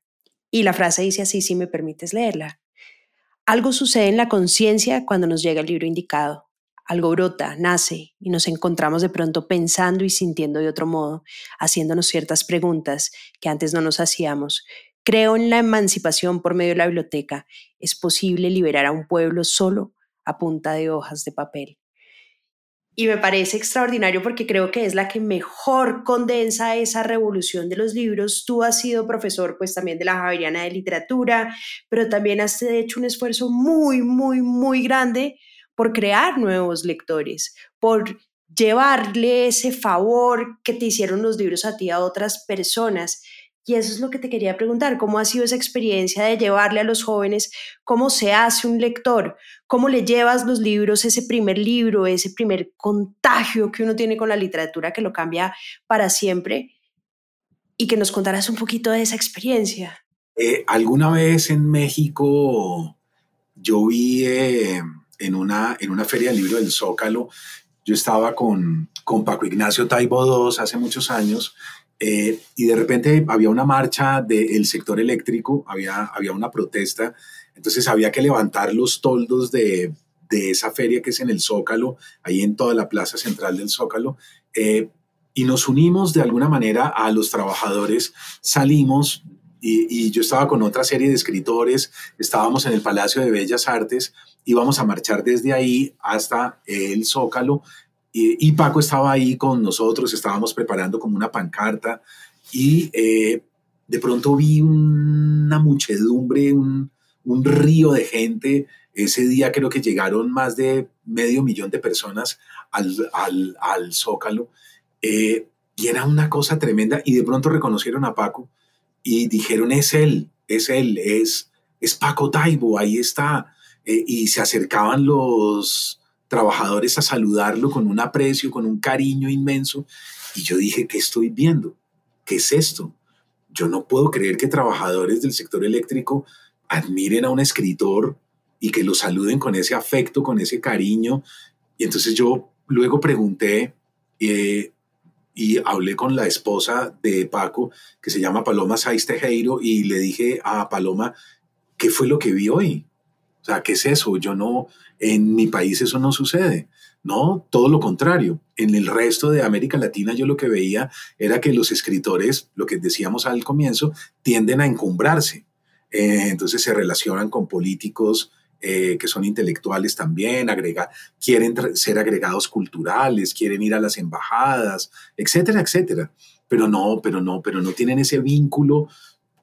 Y la frase dice así, si me permites leerla. Algo sucede en la conciencia cuando nos llega el libro indicado algo brota, nace y nos encontramos de pronto pensando y sintiendo de otro modo, haciéndonos ciertas preguntas que antes no nos hacíamos. Creo en la emancipación por medio de la biblioteca. Es posible liberar a un pueblo solo a punta de hojas de papel. Y me parece extraordinario porque creo que es la que mejor condensa esa revolución de los libros. Tú has sido profesor pues también de la Javeriana de Literatura, pero también has hecho un esfuerzo muy, muy, muy grande por crear nuevos lectores, por llevarle ese favor que te hicieron los libros a ti a otras personas. Y eso es lo que te quería preguntar, ¿cómo ha sido esa experiencia de llevarle a los jóvenes cómo se hace un lector? ¿Cómo le llevas los libros, ese primer libro, ese primer contagio que uno tiene con la literatura que lo cambia para siempre? Y que nos contarás un poquito de esa experiencia. Eh, alguna vez en México yo vi... Eh, en una, en una feria del libro del Zócalo. Yo estaba con, con Paco Ignacio Taibo II hace muchos años eh, y de repente había una marcha del sector eléctrico, había, había una protesta, entonces había que levantar los toldos de, de esa feria que es en el Zócalo, ahí en toda la plaza central del Zócalo, eh, y nos unimos de alguna manera a los trabajadores, salimos y, yo estaba con otra serie de escritores, estábamos en el Palacio de Bellas Artes íbamos a marchar desde ahí hasta el Zócalo y, Paco estaba ahí con nosotros, estábamos preparando como una pancarta y eh, de pronto vi una muchedumbre, un, un, río de gente. Ese día creo que llegaron más de medio millón de personas al, al, al Zócalo eh, y era una cosa tremenda y de pronto reconocieron a Paco y dijeron es él, es él, es, es Paco Taibo, ahí está. Eh, y se acercaban los trabajadores a saludarlo con un aprecio, con un cariño inmenso. Y yo dije, ¿qué estoy viendo? ¿Qué es esto? Yo no puedo creer que trabajadores del sector eléctrico admiren a un escritor y que lo saluden con ese afecto, con ese cariño. Y entonces yo luego pregunté eh, y hablé con la esposa de Paco, que se llama Paloma Saiz Tejero, y le dije a Paloma, ¿qué fue lo que vi hoy? O sea, ¿qué es eso? Yo no, en mi país eso no sucede. No, todo lo contrario. En el resto de América Latina yo lo que veía era que los escritores, lo que decíamos al comienzo, tienden a encumbrarse. Eh, entonces se relacionan con políticos eh, que son intelectuales también, agrega, quieren ser agregados culturales, quieren ir a las embajadas, etcétera, etcétera. Pero no, pero no, pero no tienen ese vínculo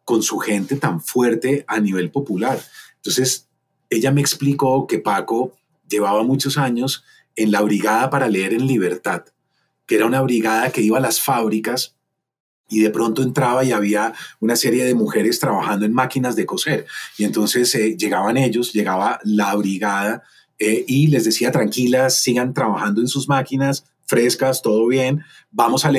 con su gente tan fuerte a nivel popular. Entonces, ella me explicó que Paco llevaba muchos años en la Brigada para Leer en Libertad, que era una brigada que iba a las fábricas y de pronto entraba y había una serie de mujeres trabajando en máquinas de coser. Y entonces eh, llegaban ellos, llegaba la brigada eh, y les decía, tranquilas, sigan trabajando en sus máquinas, frescas, todo bien, vamos a,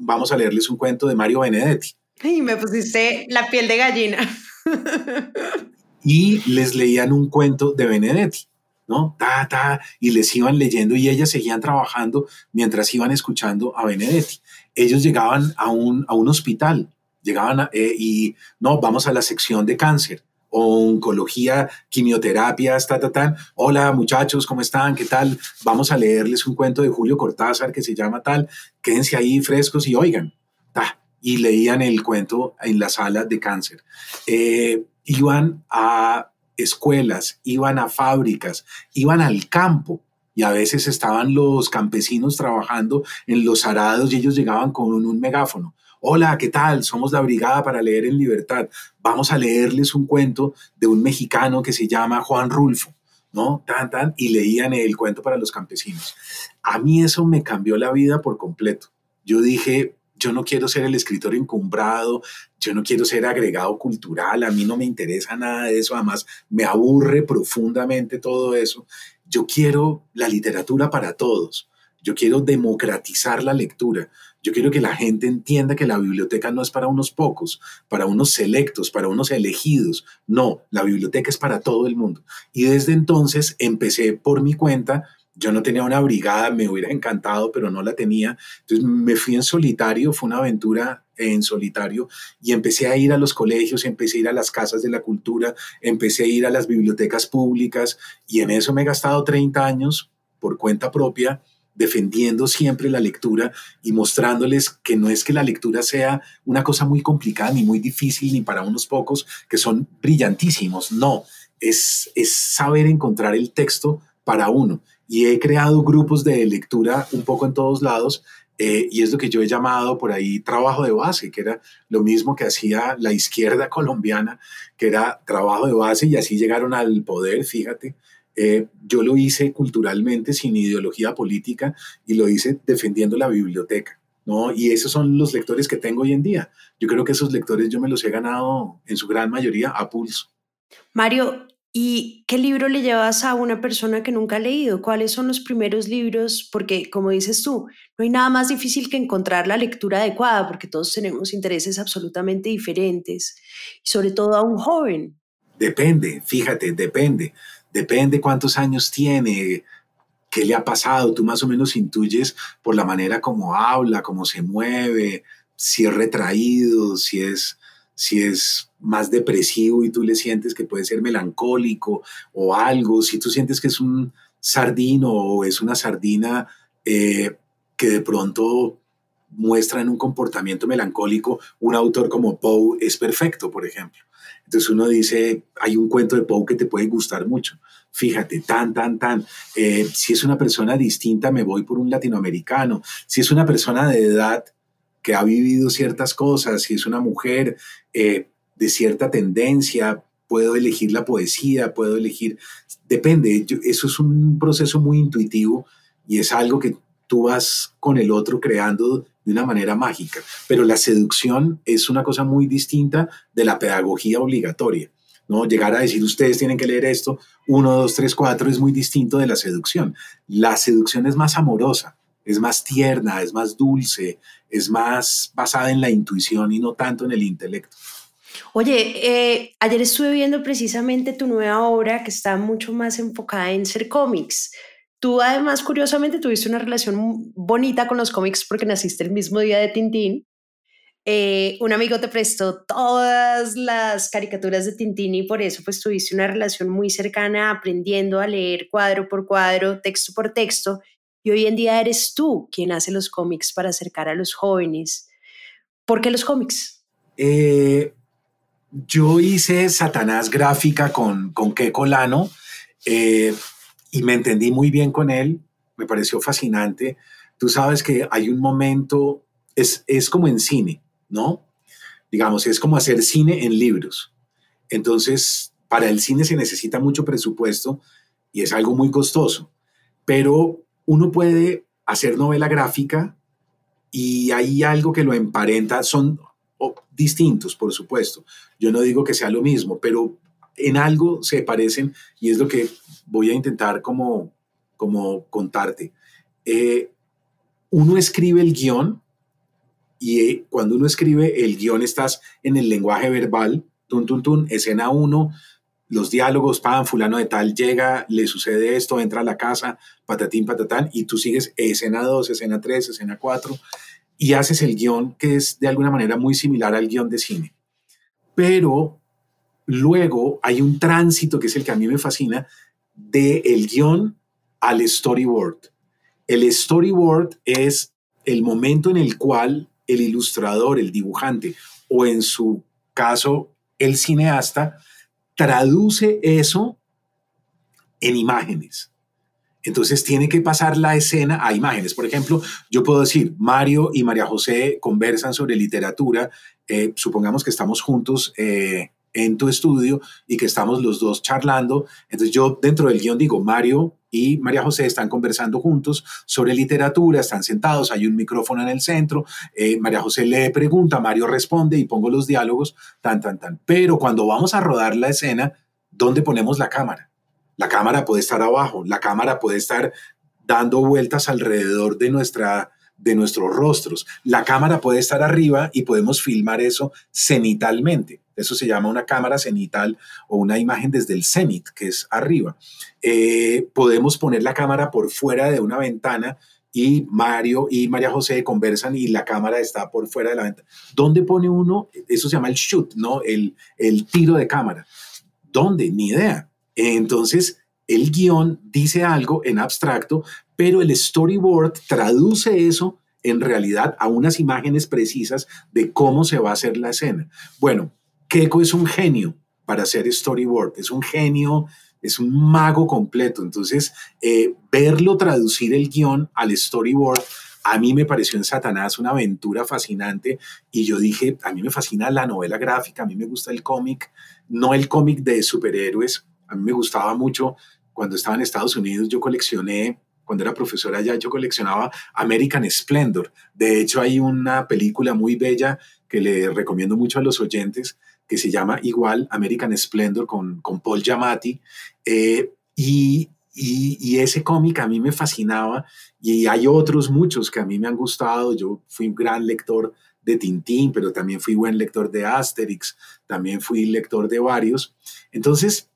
vamos a leerles un cuento de Mario Benedetti. Y me pusiste la piel de gallina. y les leían un cuento de Benedetti, ¿no? Ta, ta, y les iban leyendo y ellas seguían trabajando mientras iban escuchando a Benedetti. Ellos llegaban a un, a un hospital, llegaban eh, y, no, vamos a la sección de cáncer oncología, quimioterapia, ta, ta, ta. Hola muchachos, ¿cómo están? ¿Qué tal? Vamos a leerles un cuento de Julio Cortázar que se llama tal. Quédense ahí frescos y oigan. Ta. Y leían el cuento en la sala de cáncer. Eh, iban a escuelas, iban a fábricas, iban al campo y a veces estaban los campesinos trabajando en los arados y ellos llegaban con un, megáfono. Hola, ¿qué tal? Somos la Brigada para Leer en Libertad. Vamos a leerles un cuento de un mexicano que se llama Juan Rulfo, ¿no? Tan, tan, y leían el cuento para los campesinos. A mí eso me cambió la vida por completo. Yo dije, yo no quiero ser el escritor encumbrado, yo no quiero ser agregado cultural, a mí no me interesa nada de eso, además me aburre profundamente todo eso. Yo quiero la literatura para todos. Yo quiero democratizar la lectura. Yo quiero que la gente entienda que la biblioteca no es para unos pocos, para unos selectos, para unos elegidos. No, la biblioteca es para todo el mundo. Y desde entonces empecé por mi cuenta. Yo no tenía una brigada, me hubiera encantado, pero no la tenía. Entonces me fui en solitario, fue una aventura en solitario y empecé a ir a los colegios, empecé a ir a las casas de la cultura, empecé a ir a las bibliotecas públicas y en eso me he gastado 30 años por cuenta propia defendiendo siempre la lectura y mostrándoles que no es que la lectura sea una cosa muy complicada ni muy difícil ni para unos pocos que son brillantísimos, no, es, es saber encontrar el texto para uno. Y he creado grupos de lectura un poco en todos lados eh, y es lo que yo he llamado por ahí trabajo de base, que era lo mismo que hacía la izquierda colombiana, que era trabajo de base y así llegaron al poder, fíjate. Eh, yo lo hice culturalmente, sin ideología política, y lo hice defendiendo la biblioteca. ¿no? Y esos son los lectores que tengo hoy en día. Yo creo que esos lectores yo me los he ganado en su gran mayoría a pulso. Mario, ¿Y qué libro le llevas a una persona que nunca ha leído? ¿Cuáles son los primeros libros? Porque, como dices tú, no hay nada más difícil que encontrar la lectura adecuada, porque todos tenemos intereses absolutamente diferentes, y sobre todo a un joven. Depende, fíjate, depende. Depende cuántos años tiene, qué le ha pasado. Tú más o menos intuyes por la manera como habla, cómo se mueve, si es retraído, si es si es más depresivo y tú le sientes que puede ser melancólico o algo, si tú sientes que es un sardino o es una sardina eh, que de pronto muestra en un comportamiento melancólico, un autor como Poe es perfecto, por ejemplo. Entonces uno dice, hay un cuento de Poe que te puede gustar mucho. Fíjate, tan, tan, tan. Eh, si es una persona distinta, me voy por un latinoamericano. Si es una persona de edad que ha vivido ciertas cosas, si es una mujer eh, de cierta tendencia, puedo elegir la poesía, puedo elegir, depende, eso es un proceso muy intuitivo y es algo que tú vas con el otro creando de una manera mágica, pero la seducción es una cosa muy distinta de la pedagogía obligatoria. ¿no? Llegar a decir ustedes tienen que leer esto, uno, dos, tres, cuatro, es muy distinto de la seducción. La seducción es más amorosa, es más tierna, es más dulce, es más basada en la intuición y no tanto en el intelecto. Oye, eh, ayer estuve viendo precisamente tu nueva obra que está mucho más enfocada en ser cómics. Tú además, curiosamente, tuviste una relación bonita con los cómics porque naciste el mismo día de Tintín. Eh, un amigo te prestó todas las caricaturas de Tintín y por eso pues tuviste una relación muy cercana aprendiendo a leer cuadro por cuadro, texto por texto y hoy en día eres tú quien hace los cómics para acercar a los jóvenes. ¿Por qué los cómics? Eh, yo hice Satanás gráfica con, con Keiko Lano eh, y me entendí muy bien con él. Me pareció fascinante. Tú sabes que hay un momento, es, es como en cine, ¿no? Digamos, es como hacer cine en libros. Entonces, para el cine se necesita mucho presupuesto y es algo muy costoso. Pero uno puede hacer novela gráfica y hay algo que lo emparenta, son distintos, por supuesto. Yo no digo que sea lo mismo, pero en algo se parecen y es lo que voy a intentar como, como contarte. Eh, uno escribe el guion y eh, cuando uno escribe el guion estás en el lenguaje verbal, tun, tun, tun, escena 1, los diálogos, pan, fulano de tal llega, le sucede esto, entra a la casa, patatín, patatán, y tú sigues escena 2, escena 3, escena 4, y haces el guion que es de alguna manera muy similar al guion de cine. Pero luego hay un tránsito que es el que a mí me fascina, del el guion al storyboard. El storyboard es el momento en el cual el ilustrador, el dibujante, o en su caso, el cineasta, traduce eso en imágenes. Entonces tiene que pasar la escena a imágenes. Por ejemplo, yo puedo decir, Mario y María José conversan sobre literatura. Eh, supongamos que estamos juntos eh, en tu estudio y que estamos los dos charlando. Entonces yo dentro del guion digo, Mario y María José están conversando juntos sobre literatura, están sentados, hay un micrófono en el centro, eh, María José le pregunta, Mario responde y pongo los diálogos, tan, tan, tan. Pero cuando vamos a rodar la escena, ¿dónde ponemos la cámara? La cámara puede estar abajo, la cámara puede estar dando vueltas alrededor de, nuestra, de nuestros rostros. La cámara puede estar arriba y podemos filmar eso cenitalmente. Eso se llama una cámara cenital o una imagen desde el cenit, que es arriba. Eh, podemos poner la cámara por fuera de una ventana y Mario y María José conversan y la cámara está por fuera de la ventana. ¿Dónde pone uno? Eso se llama el shoot, ¿no? El, el tiro de cámara. ¿Dónde? Ni idea. Entonces, el guion dice algo en abstracto, pero el storyboard traduce eso en realidad a unas imágenes precisas de cómo se va a hacer la escena. Bueno, Keiko es un genio para hacer storyboard, es un genio, es un mago completo. Entonces, eh, verlo traducir el guion al storyboard, a mí me pareció en Satanás una aventura fascinante y yo dije, a mí me fascina la novela gráfica, a mí me gusta el cómic, no el cómic de superhéroes, a mí me gustaba mucho cuando estaba en Estados Unidos, yo coleccioné, cuando era profesora allá, yo coleccionaba American Splendor. De hecho, hay una película muy bella que le recomiendo mucho a los oyentes, que se llama igual American Splendor con, con Paul Giamatti. Eh, y, y, y, ese cómic a mí me fascinaba y hay otros muchos que a mí me han gustado. Yo fui un gran lector de Tintín, pero también fui buen lector de Asterix, también fui lector de varios. Entonces,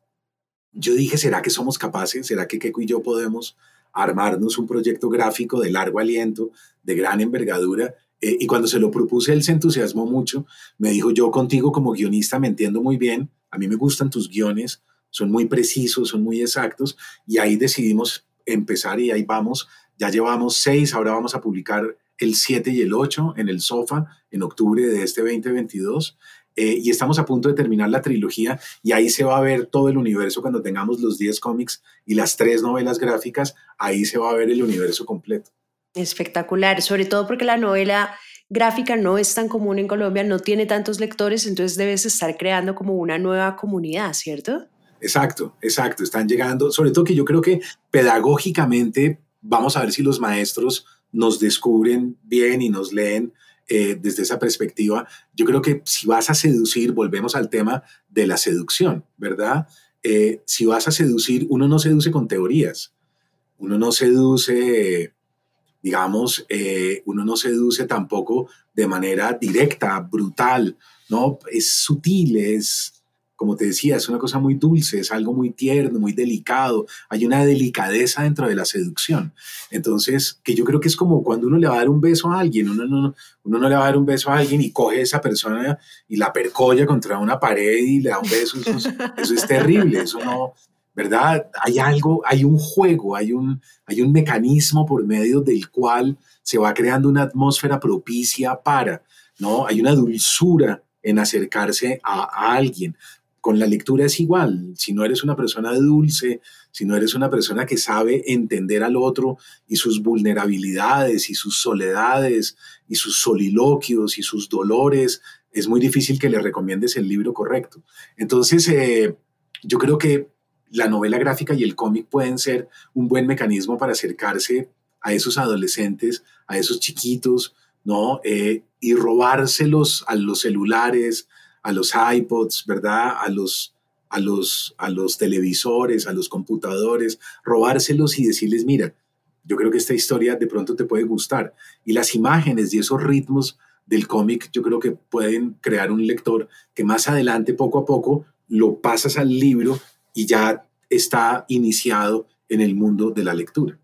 yo dije, ¿será que somos capaces? ¿Será que Keiko y yo podemos armarnos un proyecto gráfico de largo aliento, de gran envergadura? Eh, y cuando se lo propuse, él se entusiasmó mucho. Me dijo, yo contigo como guionista me entiendo muy bien, a mí me gustan tus guiones, son muy precisos, son muy exactos, y ahí decidimos empezar y ahí vamos. Ya llevamos seis, ahora vamos a publicar el 7 y el 8 en el sofá en octubre de este 2022. Eh, y estamos a punto de terminar la trilogía y ahí se va a ver todo el universo cuando tengamos los 10 cómics y las tres novelas gráficas, ahí se va a ver el universo completo. Espectacular, sobre todo porque la novela gráfica no es tan común en Colombia, no tiene tantos lectores, entonces debes estar creando como una nueva comunidad, ¿cierto? Exacto, exacto, están llegando, sobre todo que yo creo que pedagógicamente vamos a ver si los maestros nos descubren bien y nos leen eh, desde esa perspectiva, yo creo que si vas a seducir, volvemos al tema de la seducción, ¿verdad? Eh, si vas a seducir, uno no seduce con teorías, uno no seduce, digamos, eh, uno no seduce tampoco de manera directa, brutal, ¿no? Es sutil, es, como te decía, es una cosa muy dulce, es algo muy tierno, muy delicado, hay una delicadeza dentro de la seducción. Entonces, que yo creo que es como cuando uno le va a dar un beso a alguien, uno no, uno no le va a dar un beso a alguien y coge a esa persona y la percolla contra una pared y le da un beso, eso es, terrible, eso no, ¿verdad? Hay algo, hay un juego, hay un, hay un mecanismo por medio del cual se va creando una atmósfera propicia para, ¿no? Hay una dulzura en acercarse a, a alguien con la lectura es igual. Si no eres una persona dulce, si no eres una persona que sabe entender al otro y sus vulnerabilidades y sus soledades y sus soliloquios y sus dolores, es muy difícil que le recomiendes el libro correcto. Entonces, eh, yo creo que la novela gráfica y el cómic pueden ser un buen mecanismo para acercarse a esos adolescentes, a esos chiquitos, ¿no? Eh, y robárselos a los celulares, a los iPods, ¿verdad? A los, a los, a los televisores, a los computadores, robárselos y decirles, mira, yo creo que esta historia de pronto te puede gustar. Y las imágenes y esos ritmos del cómic, yo creo que pueden crear un lector que más adelante, poco a poco, lo pasas al libro y ya está iniciado en el mundo de la lectura.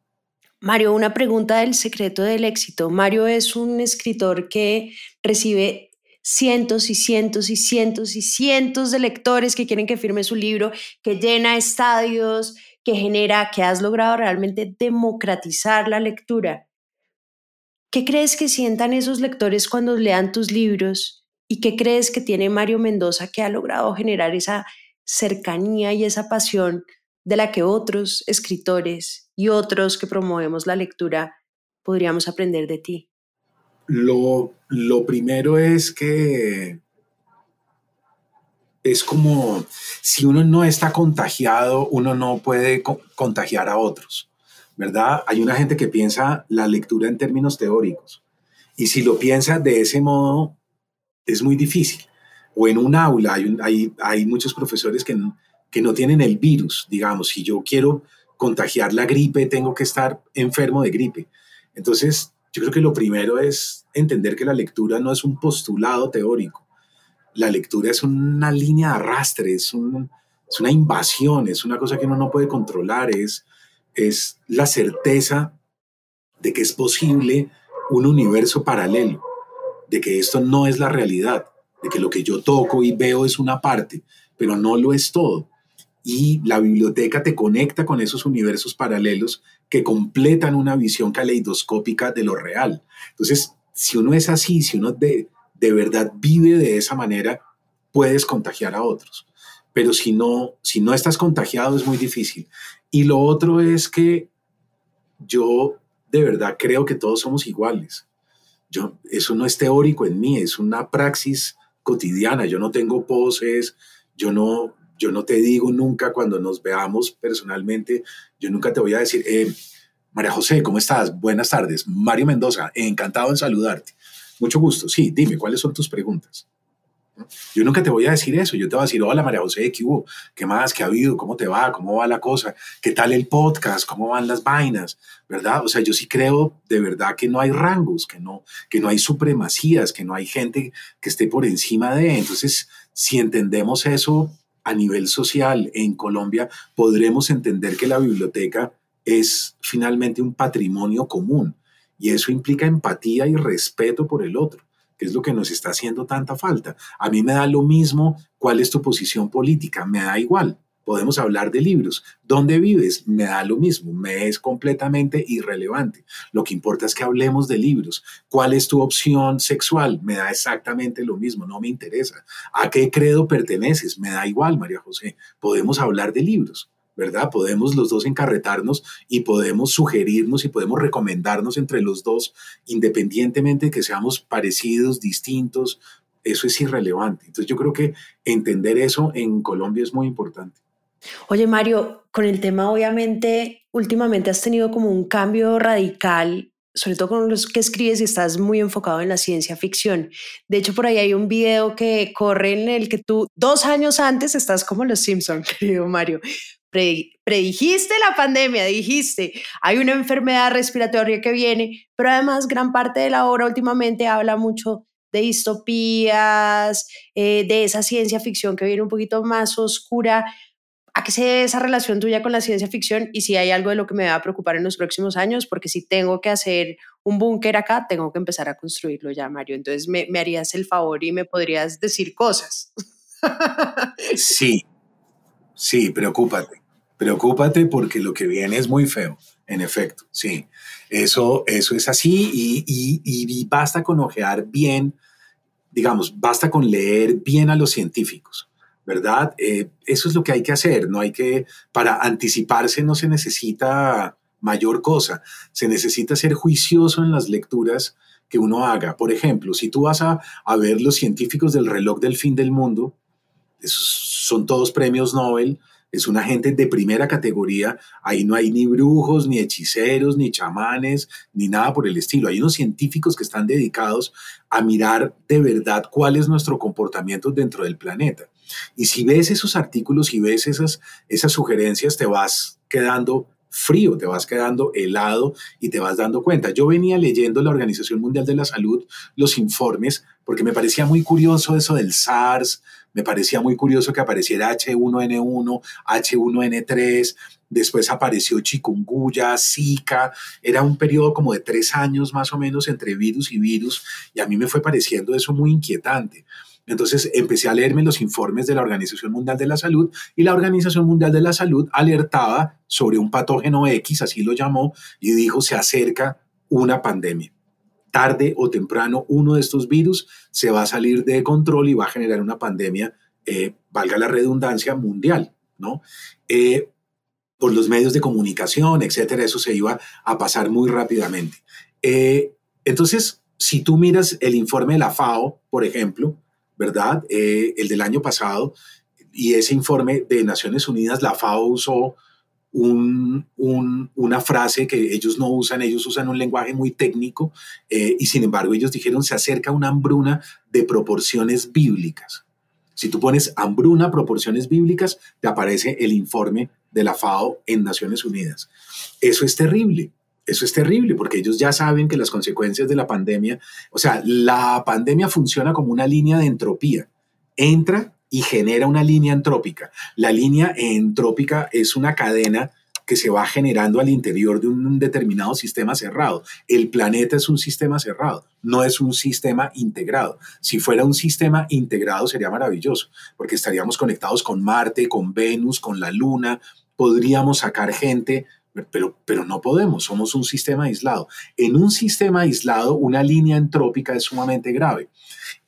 Mario, una pregunta del secreto del éxito. Mario es un escritor que recibe cientos y cientos y cientos y cientos de lectores que quieren que firme su libro, que llena estadios, que genera, que has logrado realmente democratizar la lectura. ¿Qué crees que sientan esos lectores cuando lean tus libros? ¿Y qué crees que tiene Mario Mendoza que ha logrado generar esa cercanía y esa pasión de la que otros escritores y otros que promovemos la lectura podríamos aprender de ti? Lo, lo primero es que es como si uno no está contagiado, uno no puede contagiar a otros, ¿verdad? Hay una gente que piensa la lectura en términos teóricos y si lo piensa de ese modo es muy difícil. O en un aula hay, hay, hay muchos profesores que no, que no tienen el virus, digamos, si yo quiero contagiar la gripe, tengo que estar enfermo de gripe. Entonces, yo creo que lo primero es entender que la lectura no es un postulado teórico, la lectura es una línea de arrastre, es, una invasión, es una cosa que uno no puede controlar, es, es la certeza de que es posible un universo paralelo, de que esto no es la realidad, de que lo que yo toco y veo es una parte, pero no lo es todo. Y la biblioteca te conecta con esos universos paralelos que completan una visión caleidoscópica de lo real. Entonces, si uno es así, si uno de, de verdad vive de esa manera, puedes contagiar a otros. Pero si no, si no estás contagiado es muy difícil. Y lo otro es que yo de verdad creo que todos somos iguales. Yo, eso no es teórico en mí, es una praxis cotidiana. Yo no tengo poses, yo no, yo no te digo nunca cuando nos veamos personalmente, yo nunca te voy a decir, eh, María José, ¿cómo estás? Buenas tardes. Mario Mendoza, encantado en saludarte. Mucho gusto. Sí, dime, ¿cuáles son tus preguntas? Yo nunca te voy a decir eso, yo te voy a decir, hola María José, ¿qué hubo? ¿Qué más? ¿Qué ha habido? ¿Cómo te va? ¿Cómo va la cosa? ¿Qué tal el podcast? ¿Cómo van las vainas? ¿Verdad? O sea, yo sí creo de verdad que no hay rangos, que no, que no hay supremacías, que no hay gente que esté por encima de. Entonces, si entendemos eso a nivel social en Colombia, podremos entender que la biblioteca es finalmente un patrimonio común y eso implica empatía y respeto por el otro, que es lo que nos está haciendo tanta falta. A mí me da lo mismo cuál es tu posición política, me da igual. Podemos hablar de libros. ¿Dónde vives? Me da lo mismo, me es completamente irrelevante. Lo que importa es que hablemos de libros. ¿Cuál es tu opción sexual? Me da exactamente lo mismo, no me interesa. ¿A qué credo perteneces? Me da igual, María José. Podemos hablar de libros. ¿verdad? Podemos los dos encarretarnos y podemos sugerirnos y podemos recomendarnos entre los dos, independientemente de que seamos parecidos, distintos, eso es irrelevante. Entonces yo creo que entender eso en Colombia es muy importante. Oye, Mario, con el tema obviamente, últimamente has tenido como un cambio radical sobre todo con los que escribes y estás muy enfocado en la ciencia ficción. De hecho, por ahí hay un video que corre en el que tú dos años antes estás como los Simpson, querido Mario, predijiste la pandemia, dijiste, hay una enfermedad respiratoria que viene, pero además gran parte de la obra últimamente habla mucho de distopías, eh, de esa ciencia ficción que viene un poquito más oscura. ¿A qué se esa relación tuya con la ciencia ficción? Y si hay algo de lo que me va a preocupar en los próximos años, porque si tengo que hacer un búnker acá, tengo que empezar a construirlo ya, Mario. Entonces, ¿me, me harías el favor y me podrías decir cosas? Sí, sí, preocúpate. Preocúpate porque lo que viene es muy feo, en efecto, sí. Eso, eso es así y, y, basta con ojear bien, digamos, basta con leer bien a los científicos, ¿verdad? Eh, eso es lo que hay que hacer, no hay que, para anticiparse no se necesita mayor cosa, se necesita ser juicioso en las lecturas que uno haga. Por ejemplo, si tú vas a, a ver los científicos del reloj del fin del mundo, son todos premios Nobel, es una gente de primera categoría, ahí no hay ni brujos, ni hechiceros, ni chamanes, ni nada por el estilo. Hay unos científicos que están dedicados a mirar de verdad cuál es nuestro comportamiento dentro del planeta. Y si ves esos artículos y ves esas, esas sugerencias, te vas quedando frío, te vas quedando helado y te vas dando cuenta. Yo venía leyendo la Organización Mundial de la Salud, los informes, porque me parecía muy curioso eso del SARS, me parecía muy curioso que apareciera H1N1, H1N3, después apareció chikungunya, Zika, era un periodo como de tres años más o menos entre virus y virus, y a mí me fue pareciendo eso muy inquietante. Entonces empecé a leerme los informes de la Organización Mundial de la Salud y la Organización Mundial de la Salud alertaba sobre un patógeno X, así lo llamó, y dijo se acerca una pandemia tarde o temprano uno de estos virus se va a salir de control y va a generar una pandemia, eh, valga la redundancia, mundial, ¿no? Eh, por los medios de comunicación, etcétera, eso se iba a pasar muy rápidamente. Eh, entonces, si tú miras el informe de la FAO, por ejemplo, ¿verdad? Eh, el del año pasado, y ese informe de Naciones Unidas, la FAO usó una frase que ellos no usan, ellos usan un lenguaje muy técnico, eh, y sin embargo ellos dijeron se acerca una hambruna de proporciones bíblicas. Si tú pones hambruna, proporciones bíblicas, te aparece el informe de la FAO en Naciones Unidas. Eso es terrible. Eso es terrible porque ellos ya saben que las consecuencias de la pandemia, o sea, la pandemia funciona como una línea de entropía. Entra y genera una línea entrópica. La línea entrópica es una cadena que se va generando al interior de un determinado sistema cerrado. El planeta es un sistema cerrado, no es un sistema integrado. Si fuera un sistema integrado sería maravilloso, porque estaríamos conectados con Marte, con Venus, con la Luna, podríamos sacar gente pero, pero no podemos, somos un sistema aislado. En un sistema aislado, una línea entrópica es sumamente grave.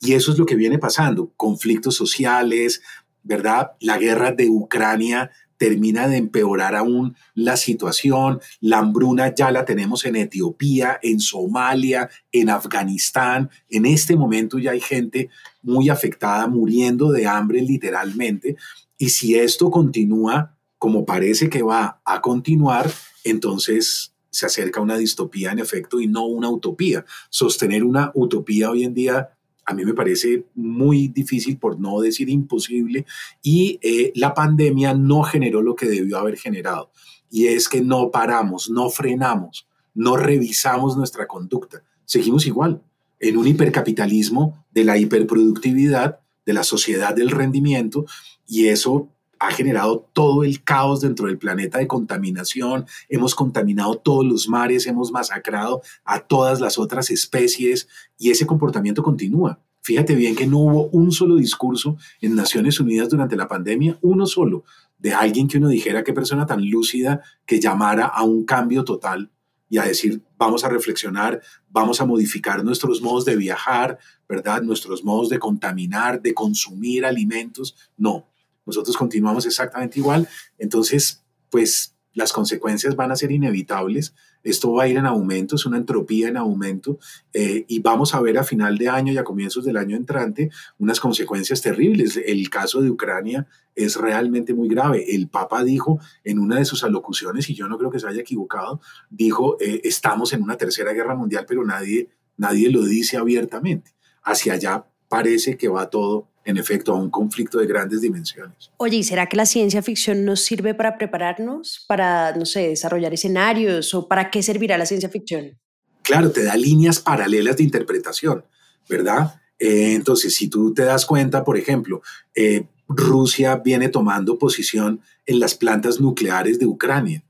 Y eso es lo que viene pasando, conflictos sociales, ¿verdad? La guerra de Ucrania termina de empeorar aún la situación. La hambruna ya la tenemos en Etiopía, en Somalia, en Afganistán. En este momento ya hay gente muy afectada, muriendo de hambre literalmente. Y si esto continúa, como parece que va a continuar, entonces se acerca una distopía en efecto y no una utopía. Sostener una utopía hoy en día a mí me parece muy difícil, por no decir imposible, y eh, la pandemia no generó lo que debió haber generado. Y es que no paramos, no frenamos, no revisamos nuestra conducta. Seguimos igual, en un hipercapitalismo de la hiperproductividad, de la sociedad del rendimiento, y eso ha generado todo el caos dentro del planeta de contaminación, hemos contaminado todos los mares, hemos masacrado a todas las otras especies y ese comportamiento continúa. Fíjate bien que no hubo un solo discurso en Naciones Unidas durante la pandemia, uno solo, de alguien que uno dijera qué persona tan lúcida que llamara a un cambio total y a decir, vamos a reflexionar, vamos a modificar nuestros modos de viajar, ¿verdad? Nuestros modos de contaminar, de consumir alimentos. No, nosotros continuamos exactamente igual, entonces, pues las consecuencias van a ser inevitables. Esto va a ir en aumento, es una entropía en aumento eh, y vamos a ver a final de año y a comienzos del año entrante unas consecuencias terribles. El caso de Ucrania es realmente muy grave. El Papa dijo en una de sus alocuciones, y yo no creo que se haya equivocado, dijo, eh, estamos en una tercera guerra mundial, pero nadie, nadie lo dice abiertamente. Hacia allá parece que va todo en efecto, a un conflicto de grandes dimensiones. Oye, ¿y será que la ciencia ficción nos sirve para prepararnos, para, no sé, desarrollar escenarios o para qué servirá la ciencia ficción? Claro, te da líneas paralelas de interpretación, ¿verdad? Eh, entonces, si tú te das cuenta, por ejemplo, eh, Rusia viene tomando posición en las plantas nucleares de Ucrania.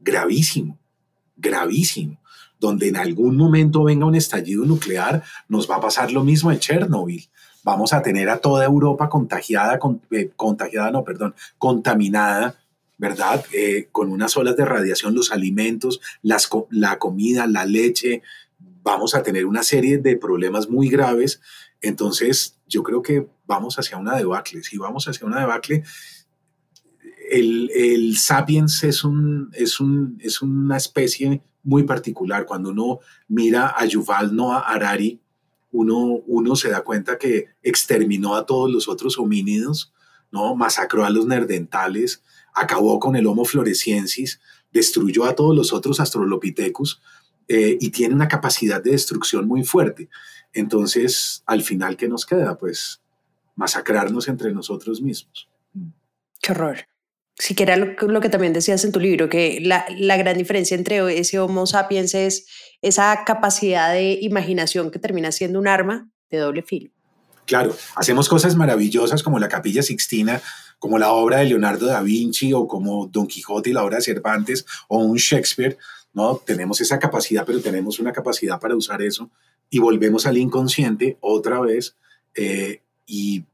Gravísimo, gravísimo. Donde en algún momento venga un estallido nuclear, nos va a pasar lo mismo en Chernobyl vamos a tener a toda Europa contagiada, eh, contagiada, no, perdón, contaminada, ¿verdad? Eh, con unas olas de radiación, los alimentos, las, la comida, la leche, vamos a tener una serie de problemas muy graves. Entonces, yo creo que vamos hacia una debacle. Si vamos hacia una debacle, el, el sapiens es, un, es, un, es una especie muy particular. Cuando uno mira a Yuval Noah Harari, uno, se da cuenta que exterminó a todos los otros homínidos, ¿no? masacró a los nerdentales, acabó con el Homo floresiensis, destruyó a todos los otros Australopithecus eh, y tiene una capacidad de destrucción muy fuerte. Entonces, al final, ¿qué nos queda? Pues masacrarnos entre nosotros mismos. Qué horror. Sí, que era lo, que también decías en tu libro, que la, la, gran diferencia entre ese Homo sapiens es esa capacidad de imaginación que termina siendo un arma de doble filo. Claro, hacemos cosas maravillosas como la Capilla Sixtina, como la obra de Leonardo da Vinci o como Don Quijote y la obra de Cervantes o un Shakespeare, ¿no? Tenemos esa capacidad, pero tenemos una capacidad para usar eso y volvemos al inconsciente otra vez eh, y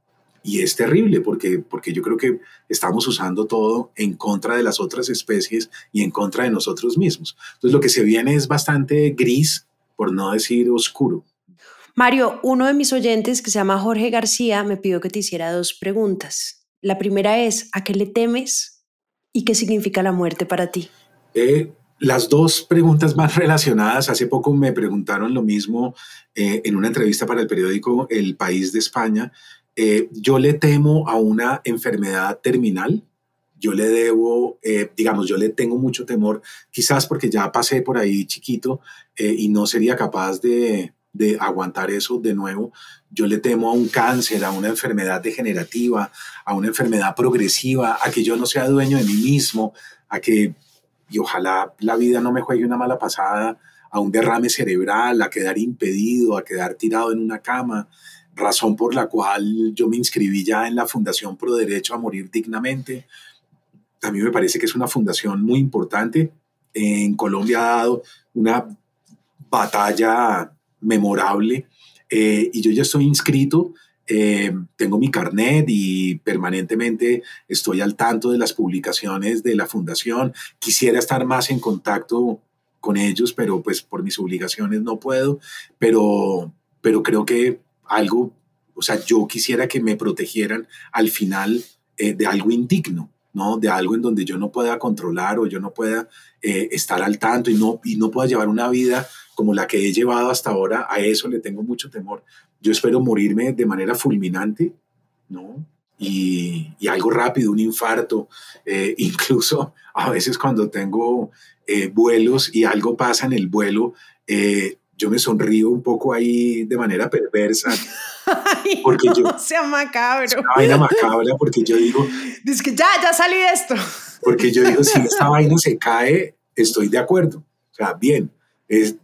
y es terrible porque, porque yo creo que estamos usando todo en contra de las otras especies y en contra de nosotros mismos. Entonces lo que se viene es bastante gris, por no decir oscuro. Mario, uno de mis oyentes que se llama Jorge García me pidió que te hiciera dos preguntas. La primera es, ¿a qué le temes? ¿Y qué significa la muerte para ti? Eh, las dos preguntas más relacionadas, hace poco me preguntaron lo mismo eh, en una entrevista para el periódico El País de España. Eh, yo le temo a una enfermedad terminal. Yo le debo, digamos, yo le tengo mucho temor, quizás porque ya pasé por ahí chiquito y no sería capaz de aguantar eso de nuevo. Yo le temo a un cáncer, a una enfermedad degenerativa, a una enfermedad progresiva, a que yo no sea dueño de mí mismo, a que, y ojalá la vida no me juegue una mala pasada, a un derrame cerebral, a quedar impedido, a quedar tirado en una cama, razón por la cual yo me inscribí ya en la Fundación Pro Derecho a Morir Dignamente. A mí me parece que es una fundación muy importante. En Colombia ha dado una batalla memorable. Eh, y yo ya estoy inscrito, eh, tengo mi carnet y permanentemente estoy al tanto de las publicaciones de la fundación. Quisiera estar más en contacto con ellos, pero pues por mis obligaciones no puedo. Pero, pero creo que algo, o sea, yo quisiera que me protegieran al final eh, de algo indigno. ¿no? De algo en donde yo no pueda controlar o yo no pueda estar al tanto y no, y no pueda llevar una vida como la que he llevado hasta ahora, a eso le tengo mucho temor. Yo espero morirme de manera fulminante, ¿no? Y, y algo rápido, un infarto, eh, incluso a veces cuando tengo eh, vuelos y algo pasa en el vuelo, eh, yo me sonrío un poco ahí de manera perversa. porque yo, no sea macabro. Es una vaina macabra porque yo digo... Dice que ya, ya salí de esto. Porque yo digo, si esta vaina se cae, estoy de acuerdo. O sea, bien,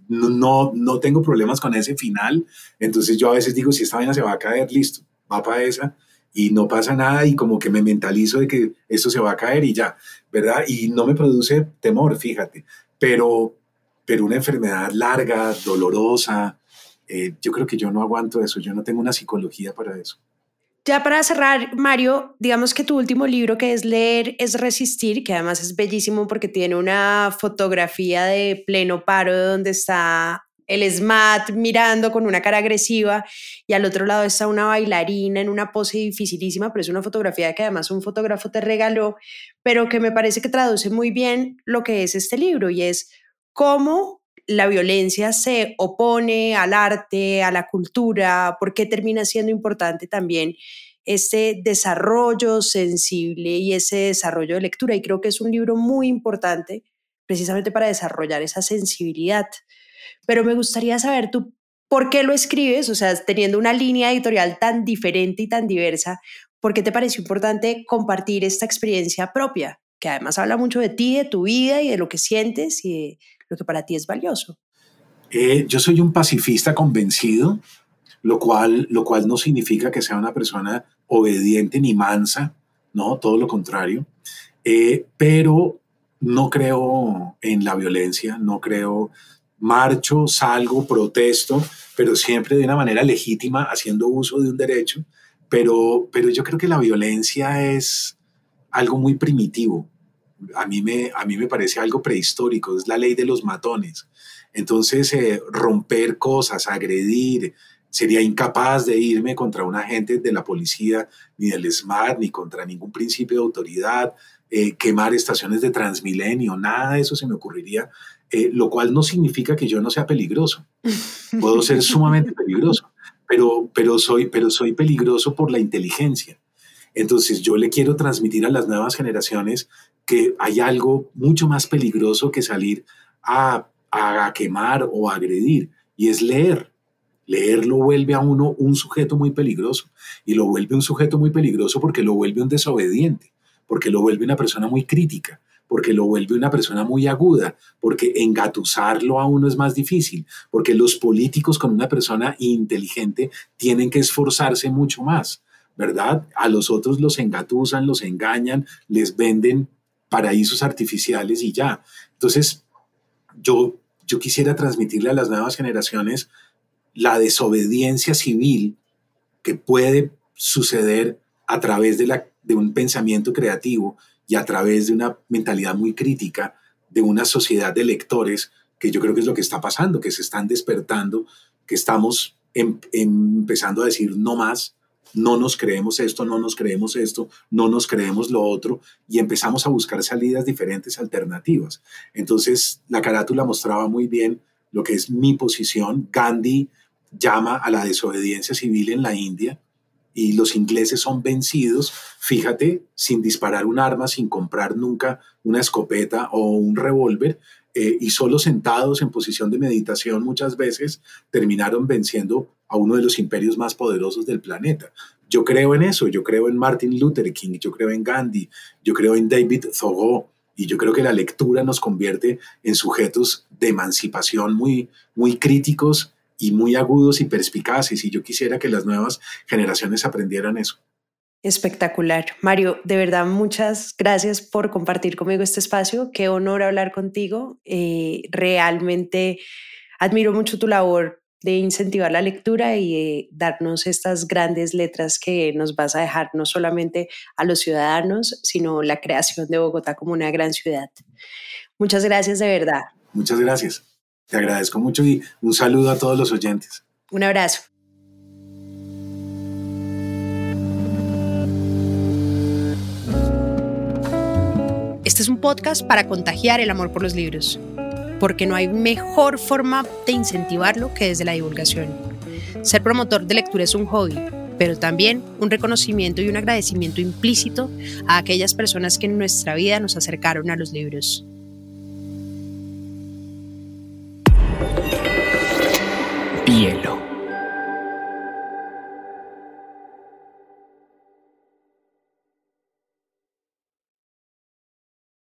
no, no tengo problemas con ese final. Entonces yo a veces digo, si esta vaina se va a caer, listo, va para esa y no pasa nada y como que me mentalizo de que esto se va a caer y ya, ¿verdad? Y no me produce temor, fíjate, pero, pero una enfermedad larga, dolorosa, eh, yo creo que yo no aguanto eso, yo no tengo una psicología para eso. Ya para cerrar, Mario, digamos que tu último libro que es Leer es Resistir, que además es bellísimo porque tiene una fotografía de pleno paro donde está el SMAT mirando con una cara agresiva y al otro lado está una bailarina en una pose dificilísima, pero es una fotografía que además un fotógrafo te regaló, pero que me parece que traduce muy bien lo que es este libro y es cómo la violencia se opone al arte, a la cultura, por qué termina siendo importante también ese desarrollo sensible y ese desarrollo de lectura. Y creo que es un libro muy importante precisamente para desarrollar esa sensibilidad. Pero me gustaría saber tú, ¿por qué lo escribes? O sea, teniendo una línea editorial tan diferente y tan diversa, ¿por qué te pareció importante compartir esta experiencia propia? Que además habla mucho de ti, de tu vida y de lo que sientes y de lo que para ti es valioso. Eh, yo soy un pacifista convencido, lo cual, lo cual no significa que sea una persona obediente ni mansa, no, todo lo contrario. Eh, pero no creo en la violencia, no creo, marcho, salgo, protesto, pero siempre de una manera legítima, haciendo uso de un derecho. Pero, pero yo creo que la violencia es algo muy primitivo a mí me, a mí me parece algo prehistórico, es la ley de los matones. Entonces, eh, romper cosas, agredir, sería incapaz de irme contra un agente de la policía, ni del SMART, ni contra ningún principio de autoridad, eh, quemar estaciones de Transmilenio, nada de eso se me ocurriría, eh, lo cual no significa que yo no sea peligroso. Puedo ser sumamente peligroso, pero, pero, soy, pero soy peligroso por la inteligencia. Entonces yo le quiero transmitir a las nuevas generaciones que hay algo mucho más peligroso que salir a, quemar o a agredir, y es leer. Leer lo vuelve a uno un sujeto muy peligroso, y lo vuelve un sujeto muy peligroso porque lo vuelve un desobediente, porque lo vuelve una persona muy crítica, porque lo vuelve una persona muy aguda, porque engatusarlo a uno es más difícil, porque los políticos con una persona inteligente tienen que esforzarse mucho más, ¿verdad? A los otros los engatusan, los engañan, les venden paraísos artificiales y ya. Entonces, yo, yo quisiera transmitirle a las nuevas generaciones la desobediencia civil que puede suceder a través de, la, de un pensamiento creativo y a través de una mentalidad muy crítica de una sociedad de lectores, que yo creo que es lo que está pasando, que se están despertando, que estamos em, empezando a decir no más no nos creemos esto, no nos creemos esto, no nos creemos lo otro, y empezamos a buscar salidas diferentes, alternativas. Entonces, la carátula mostraba muy bien lo que es mi posición. Gandhi llama a la desobediencia civil en la India y los ingleses son vencidos, fíjate, sin disparar un arma, sin comprar nunca una escopeta o un revólver, eh, y solo sentados en posición de meditación muchas veces terminaron venciendo a uno de los imperios más poderosos del planeta. Yo creo en eso, yo creo en Martin Luther King, yo creo en Gandhi, yo creo en David Thoreau, y yo creo que la lectura nos convierte en sujetos de emancipación muy, muy críticos y muy agudos y perspicaces. Y yo quisiera que las nuevas generaciones aprendieran eso. Espectacular. Mario, de verdad, muchas gracias por compartir conmigo este espacio. Qué honor hablar contigo. Eh, realmente admiro mucho tu labor de incentivar la lectura y de darnos estas grandes letras que nos vas a dejar no solamente a los ciudadanos, sino la creación de Bogotá como una gran ciudad. Muchas gracias de verdad. Muchas gracias. Te agradezco mucho y un saludo a todos los oyentes. Un abrazo. Un podcast para contagiar el amor por los libros, porque no hay mejor forma de incentivarlo que desde la divulgación. Ser promotor de lectura es un hobby, pero también un reconocimiento y un agradecimiento implícito a aquellas personas que en nuestra vida nos acercaron a los libros. Hielo.